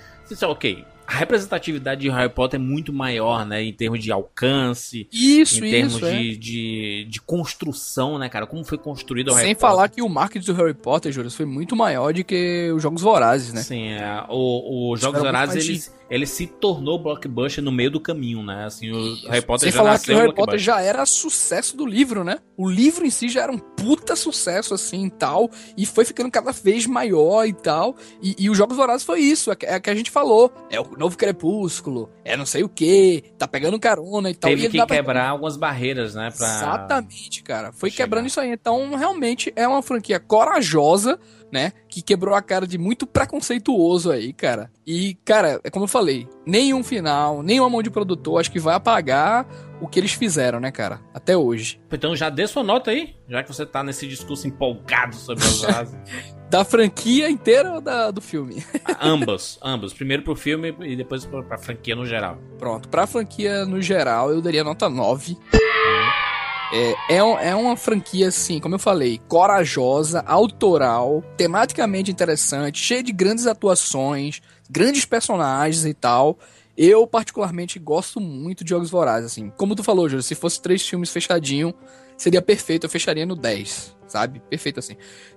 Ok, a representatividade de Harry Potter é muito maior, né? Em termos de alcance. Isso, Em termos isso, é. de, de, de construção, né, cara? Como foi construído o Harry Sem Potter. falar que o marketing do Harry Potter, Júlio, foi muito maior do que os Jogos Vorazes, né? Sim, é, o, o Jogos Horazes, mais ele, se tornou blockbuster no meio do caminho, né? Assim, o Harry Potter Sem já falar nasceu que o Harry Potter já era sucesso do livro, né? O livro em si já era um puta sucesso, assim, e tal, e foi ficando cada vez maior e tal, e, e os Jogos Vorazes foi isso, é é que a gente falou, é o novo Crepúsculo, é não sei o que, tá pegando carona e tal. Teve e que quebrar algumas barreiras, né? Pra... Exatamente, cara. Foi quebrando isso aí. Então, realmente é uma franquia corajosa, né? Que quebrou a cara de muito preconceituoso aí, cara. E, cara, é como eu falei, nenhum final, nenhuma mão de produtor acho que vai apagar o que eles fizeram, né, cara? Até hoje. Então já dê sua nota aí, já que você tá nesse discurso empolgado sobre Jogos Horazes. Da franquia inteira ou da, do filme? ambos, ambos. Primeiro pro filme e depois pra, pra franquia no geral. Pronto, pra franquia no geral, eu daria nota 9. É, é, é uma franquia, assim, como eu falei, corajosa, autoral, tematicamente interessante, cheia de grandes atuações, grandes personagens e tal. Eu, particularmente, gosto muito de Jogos Vorazes, assim. Como tu falou, Júlio, se fosse três filmes fechadinho, seria perfeito, eu fecharia no 10, sabe? Perfeito assim.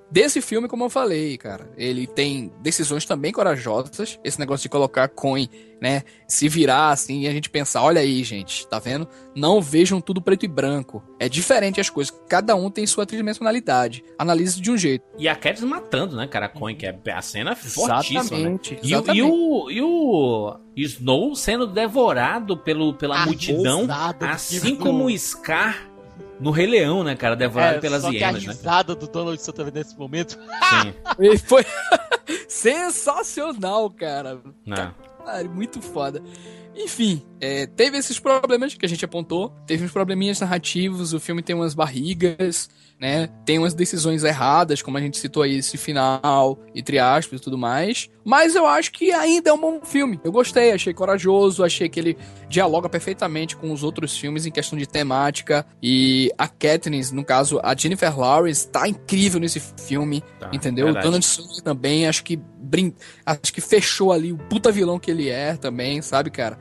Desse filme, como eu falei, cara, ele tem decisões também corajosas. Esse negócio de colocar coin, né? Se virar assim e a gente pensar, olha aí, gente, tá vendo? Não vejam tudo preto e branco. É diferente as coisas. Cada um tem sua tridimensionalidade. Analise de um jeito. E a Katniss matando, né, cara, a Coin, que é a cena fortíssima, Exatamente, né? E, o- exatamente. E, o, e o Snow sendo devorado pelo, pela multidão, Arrosado, assim tipo- como o Scar no Rei Leão, né, cara, devorado É, pelas só que a hienas, né? risada do Donald Sutherland nesse momento. Sim. E foi sensacional, cara. Não. pariu, muito foda. Enfim, é, teve esses problemas que a gente apontou, teve uns probleminhas narrativos, o filme tem umas barrigas, né? Tem umas decisões erradas, como a gente citou aí esse final, entre aspas e tudo mais. Mas eu acho que ainda é um bom filme. Eu gostei, achei corajoso, achei que ele dialoga perfeitamente com os outros filmes em questão de temática. E a Katniss, no caso, a Jennifer Lawrence, tá incrível nesse filme, Tá, entendeu? verdade. O Donald Sutherland também, acho que brin... acho que fechou ali o puta vilão que ele é também, sabe, cara?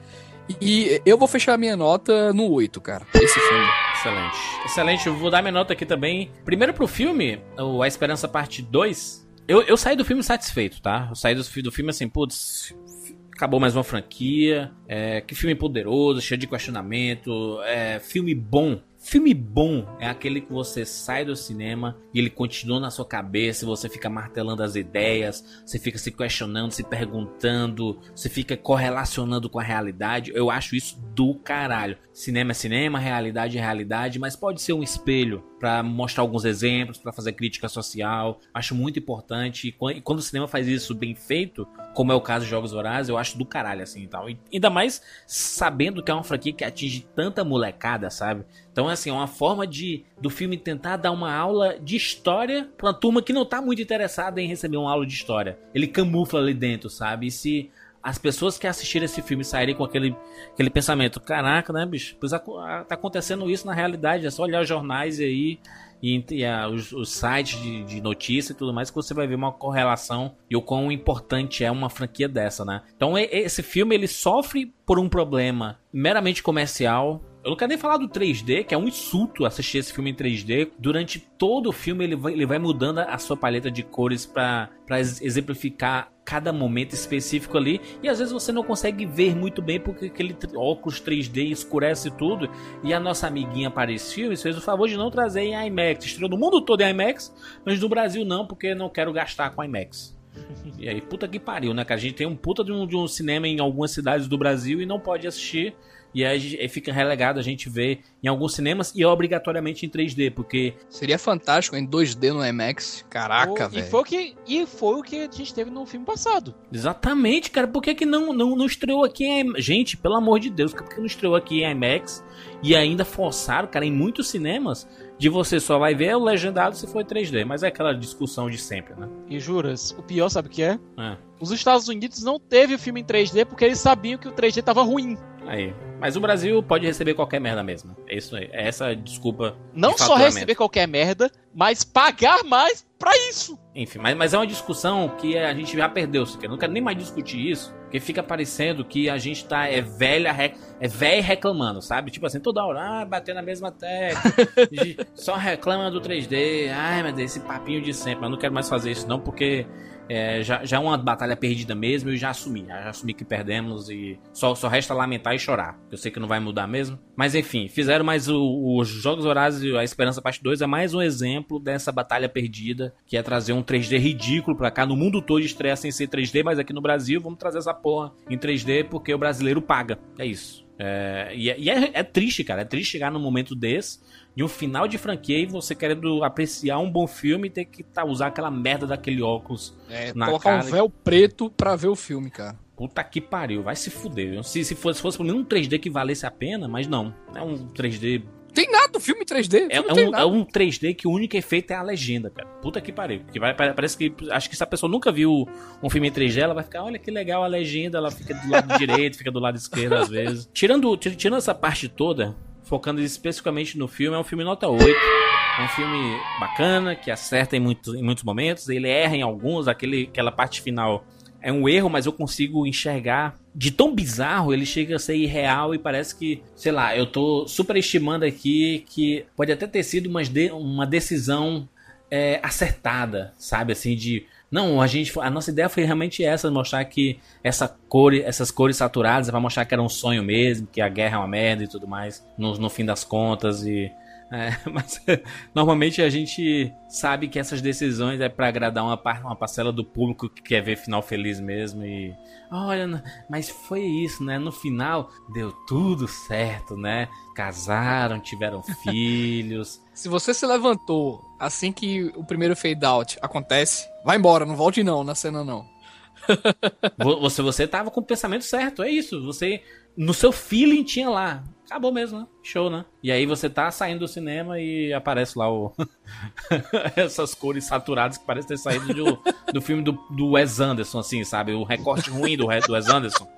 E eu vou fechar minha nota no 8, cara. Esse filme. Excelente. Excelente, eu vou dar minha nota aqui também. Primeiro pro filme, o A Esperança Parte 2. Eu, eu saí do filme satisfeito, tá? Eu saí do, do filme assim, putz, acabou mais uma franquia. É, que filme poderoso, cheio de questionamento. É, filme bom. Filme bom é aquele que você sai do cinema e ele continua na sua cabeça, você fica martelando as ideias, você fica se questionando, se perguntando, você fica correlacionando com a realidade. Eu acho isso do caralho. Cinema é cinema, realidade é realidade, mas pode ser um espelho pra mostrar alguns exemplos, pra fazer crítica social. Acho muito importante. E quando o cinema faz isso bem feito, como é o caso de Jogos Vorazes, eu acho do caralho assim e tal. E ainda mais sabendo que é uma franquia que atinge tanta molecada, sabe? Então, assim, é uma forma de do filme tentar dar uma aula de história pra uma turma que não tá muito interessada em receber uma aula de história. Ele camufla ali dentro, sabe? E se as pessoas que assistiram esse filme saírem com aquele, aquele pensamento, caraca, né, bicho? Pois tá acontecendo isso na realidade, é só olhar os jornais aí e, e, ah, os, os sites de, de notícia e tudo mais que você vai ver uma correlação e o quão importante é uma franquia dessa, né? Então esse filme ele sofre por um problema meramente comercial. Eu não quero nem falar do 3D, que é um insulto assistir esse filme em 3D. Durante todo o filme ele vai, ele vai mudando a sua paleta de cores ex- exemplificar cada momento específico ali. E às vezes você não consegue ver muito bem porque aquele óculos 3D escurece tudo. E a nossa amiguinha Paris Filmes fez o favor de não trazer em IMAX. Estreou no mundo todo em IMAX, mas no Brasil não, porque não quero gastar com IMAX. E aí, puta que pariu, né, cara? A gente tem um puta de um, de um cinema em algumas cidades do Brasil e não pode assistir. E aí, a gente- aí fica relegado a gente ver em alguns cinemas e obrigatoriamente em 3D, porque Seria fantástico em 2D no IMAX. Caraca, O- e, velho. foi o que, e foi o que a gente teve no filme passado. Exatamente, cara. Por que, que não, não, não estreou aqui em IMAX? Gente, pelo amor de Deus, por que não estreou aqui em IMAX? E ainda forçaram, cara, em muitos cinemas, de você só vai ver o legendado se for em 3D. Mas é aquela discussão de sempre, né? E juras, o pior sabe o que é? É. Os Estados Unidos não teve o filme em 3D porque eles sabiam que o 3D tava ruim. Aí. Mas o Brasil pode receber qualquer merda mesmo. É isso aí. É essa desculpa. Não de só receber qualquer merda, mas pagar mais pra isso. Enfim, mas, mas é uma discussão que a gente já perdeu. Eu não quero nem mais discutir isso, porque fica parecendo que a gente tá é velha, é velho reclamando, sabe? Tipo assim, toda hora, ah, bater na mesma tecla, só reclama do 3D, ai meu Deus, esse papinho de sempre. Mas eu não quero mais fazer isso não, porque é, já, já é uma batalha perdida mesmo, eu já assumi, já, assumi que perdemos e só, só resta lamentar e chorar. Eu sei que não vai mudar mesmo. Mas enfim, fizeram mais os Jogos Horazes e a Esperança Parte 2 é mais um exemplo dessa batalha perdida, que é trazer um 3D ridículo pra cá, no mundo todo estreia sem ser 3D, mas aqui no Brasil vamos trazer essa porra em 3D porque o brasileiro paga. É isso. É, e é, e é- é triste, cara. É triste chegar num momento desse, de um final de franquia e você querendo apreciar um bom filme e ter que tá, usar aquela merda daquele óculos É, na colocar cara. um véu preto pra ver o filme, cara. Puta que pariu, vai se fuder. viu? Se, se fosse, fosse pelo menos um 3D que valesse a pena, mas não. É um 3D. Tem nada, o filme 3D. É, é um, é um 3D que o único efeito é a legenda, cara. Puta que pariu. Que vai, pare- parece que. Acho que se a pessoa nunca viu um filme em 3D, ela vai ficar, olha que legal a legenda, ela fica do lado direito, fica do lado esquerdo às vezes. Tirando, tir- tirando essa parte toda, focando especificamente no filme, é um filme nota 8. É um filme bacana, que acerta em, muito, em muitos momentos, ele erra em alguns, aquele, aquela parte final é um erro, mas eu consigo enxergar de tão bizarro, ele chega a ser irreal e parece que, sei lá, eu tô superestimando aqui que pode até ter sido umas de- uma decisão é, acertada, sabe? Assim, de. Não, a gente. A nossa ideia foi realmente essa, mostrar que essa cor, essas cores saturadas é pra mostrar que era um sonho mesmo, que a guerra é uma merda e tudo mais, no, no fim das contas. E. é, mas normalmente a gente sabe que essas decisões é pra agradar uma, par- uma parcela do público que quer ver final feliz mesmo e olha, mas foi isso, né? No final deu tudo certo, né? Casaram, tiveram filhos. Se você se levantou assim que o primeiro fade out acontece, vai embora, não volte não na cena não. Vo- você, você tava com o pensamento certo, é isso. Você, no seu feeling tinha lá. Acabou mesmo, né? Show, né? E aí você tá saindo do cinema e aparece lá o. Essas cores saturadas que parecem ter saído do, do filme do, do Wes Anderson, assim, sabe? O recorte ruim do, do Wes Anderson.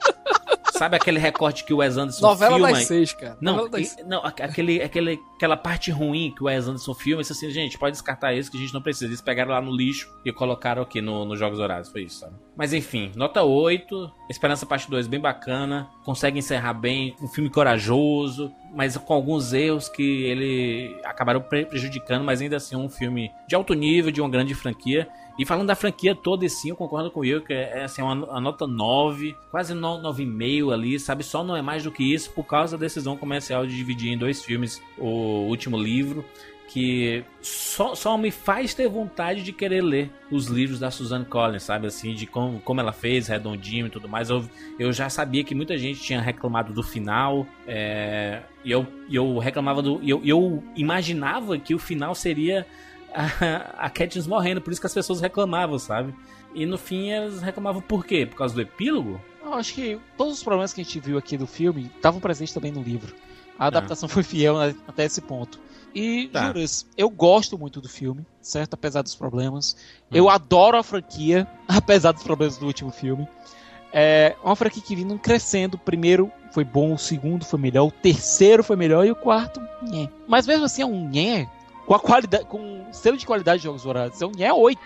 Sabe aquele recorte que o Wes Anderson Novela filma? das seis, cara. Não, Novela das e- não aquele, aquele, aquela parte ruim que o Wes Anderson filma, isso assim, gente, pode descartar isso que a gente não precisa. Eles pegaram lá no lixo e colocaram aqui no, nos Jogos Horários, foi isso, sabe? Mas enfim, nota 8, Esperança Parte 2 bem bacana, consegue encerrar bem, um filme corajoso, mas com alguns erros que ele acabaram pre- prejudicando, mas ainda assim um filme de alto nível, de uma grande franquia. E falando da franquia toda, sim, eu concordo com o Will, que é assim, uma, uma nota 9, quase no- 9,5 ali, sabe? Só não é mais do que isso por causa da decisão comercial de dividir em dois filmes o último livro, que só, só me faz ter vontade de querer ler os livros da Suzanne Collins, sabe? Assim, de como, como ela fez, redondinho e tudo mais. Eu, eu já sabia que muita gente tinha reclamado do final, é, e eu, eu reclamava do. Eu, eu imaginava que o final seria a, a Katniss morrendo, por isso que as pessoas reclamavam, sabe? E no fim elas reclamavam por quê? Por causa do epílogo? Eu acho que todos os problemas que a gente viu aqui do filme estavam presentes também no livro. A adaptação foi fiel até esse ponto. E, Tá. Juras, eu gosto muito do filme, certo? Apesar dos problemas. Eu adoro a franquia, apesar dos problemas do último filme. É uma franquia que vindo crescendo. O primeiro foi bom, o segundo foi melhor, o terceiro foi melhor e o quarto, nhé. Mas mesmo assim é um nhé com a qualidade, com selo de qualidade de jogos dourados. É um nhé 8.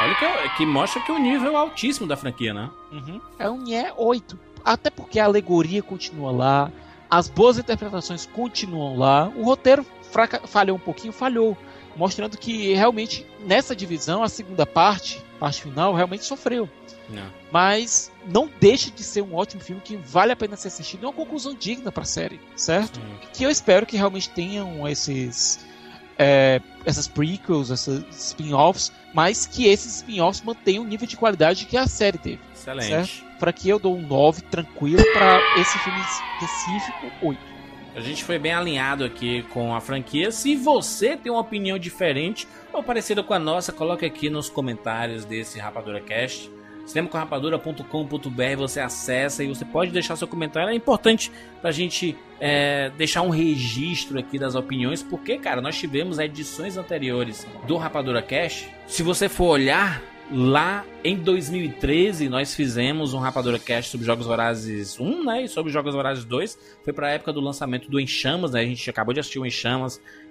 Olha que, que mostra que o nível é altíssimo da franquia, né? É um Nhé 8. Até porque a alegoria continua lá, as boas interpretações continuam lá, o roteiro fraca- falhou um pouquinho, falhou. Mostrando que realmente nessa divisão, a segunda parte, parte final, realmente sofreu. Não. Mas não deixa de ser um ótimo filme que vale a pena ser assistido. É uma conclusão digna pra série, certo? Que eu espero que realmente tenham esses. É, essas prequels, esses spin-offs, mas que esses spin-offs mantenham o nível de qualidade que a série teve. Excelente. Certo? Pra que eu dou um 9 tranquilo, pra esse filme específico, 8. A gente foi bem alinhado aqui com a franquia. Se você tem uma opinião diferente ou parecida com a nossa, coloque aqui nos comentários desse Rapadura Cast. cinemacorrapadura.com.br você acessa e você pode deixar seu comentário. É importante pra gente é, deixar um registro aqui das opiniões, porque, cara, nós tivemos edições anteriores do Rapadura Cast. Se você for olhar, Lá em 2013, nós fizemos um Rapadura Cast sobre Jogos Vorazes 1, né? E sobre Jogos Vorazes 2. Foi pra época do lançamento do Em né? A gente acabou de assistir o Em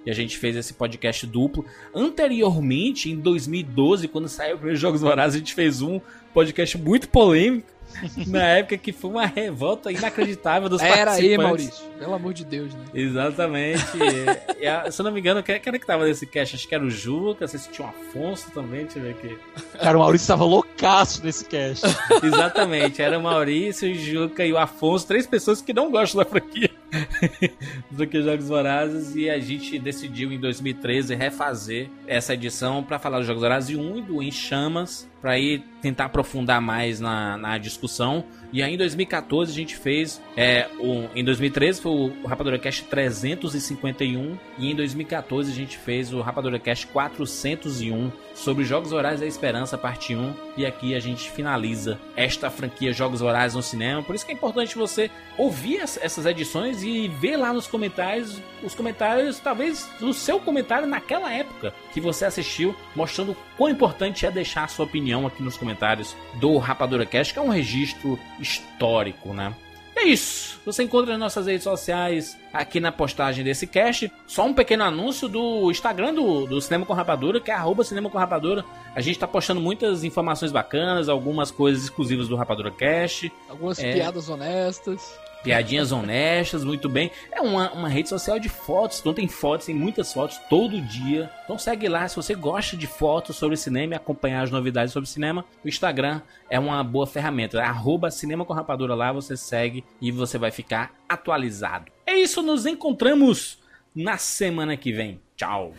e a gente fez esse podcast duplo. Anteriormente, em 2012, quando saiu o primeiro Jogos Vorazes, a gente fez um podcast muito polêmico. Na época que foi uma revolta inacreditável dos Era aí, participantes. Maurício. Pelo amor de Deus, né? Exatamente. E, a- se eu não me engano, quem, quem era que tava nesse cast? Acho que era o Juca, não sei se tinha o Afonso também, deixa eu ver aqui. Cara, o Maurício tava loucaço nesse cast. Exatamente, era o Maurício, o Juca e o Afonso, três pessoas que não gostam da franquia do que Jogos Vorazes, e a gente decidiu em 2013 refazer essa edição para falar dos Jogos Vorazes 1 e do Em Chamas, para ir tentar aprofundar mais na, na discussão. E aí em 2014 a gente fez, é, o, em 2013 foi o Rapadura Cast 351, e em 2014 a gente fez o Rapadura Cast 401 sobre Jogos Vorazes da Esperança, parte 1. E aqui a gente finaliza esta franquia Jogos Vorazes no cinema. Por isso que é importante você ouvir as- essas edições e ver lá nos comentários, os comentários, talvez o seu comentário naquela época que você assistiu, mostrando o quão importante é deixar a sua opinião aqui nos comentários do Rapadura Cast, que é um registro histórico, né? É isso. Você encontra nas nossas redes sociais aqui na postagem desse cast. Só um pequeno anúncio do Instagram do, do Cinema com Rapadura, que é arroba Cinema com Rapadura. A gente tá postando muitas informações bacanas, algumas coisas exclusivas do Rapadura Cast. Algumas É. piadas honestas. Piadinhas honestas, muito bem. É uma, uma rede social de fotos, então tem fotos, tem muitas fotos todo dia. Então segue lá se você gosta de fotos sobre cinema e acompanhar as novidades sobre cinema. O Instagram é uma boa ferramenta. É arroba Cinema com Rapadura lá, você segue e você vai ficar atualizado. É isso, nos encontramos na semana que vem. Tchau.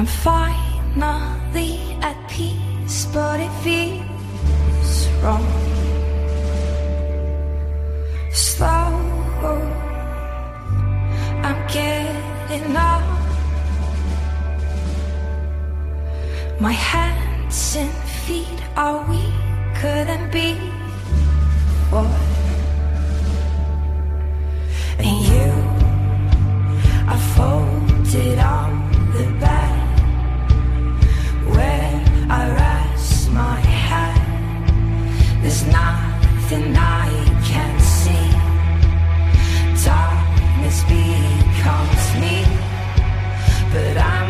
I'm finally at peace, but it feels wrong. Slow, I'm getting up. My hands and feet are weaker than before. And you, I folded on the back. I rest my head. There's nothing I can't see. Darkness becomes me, but I'm.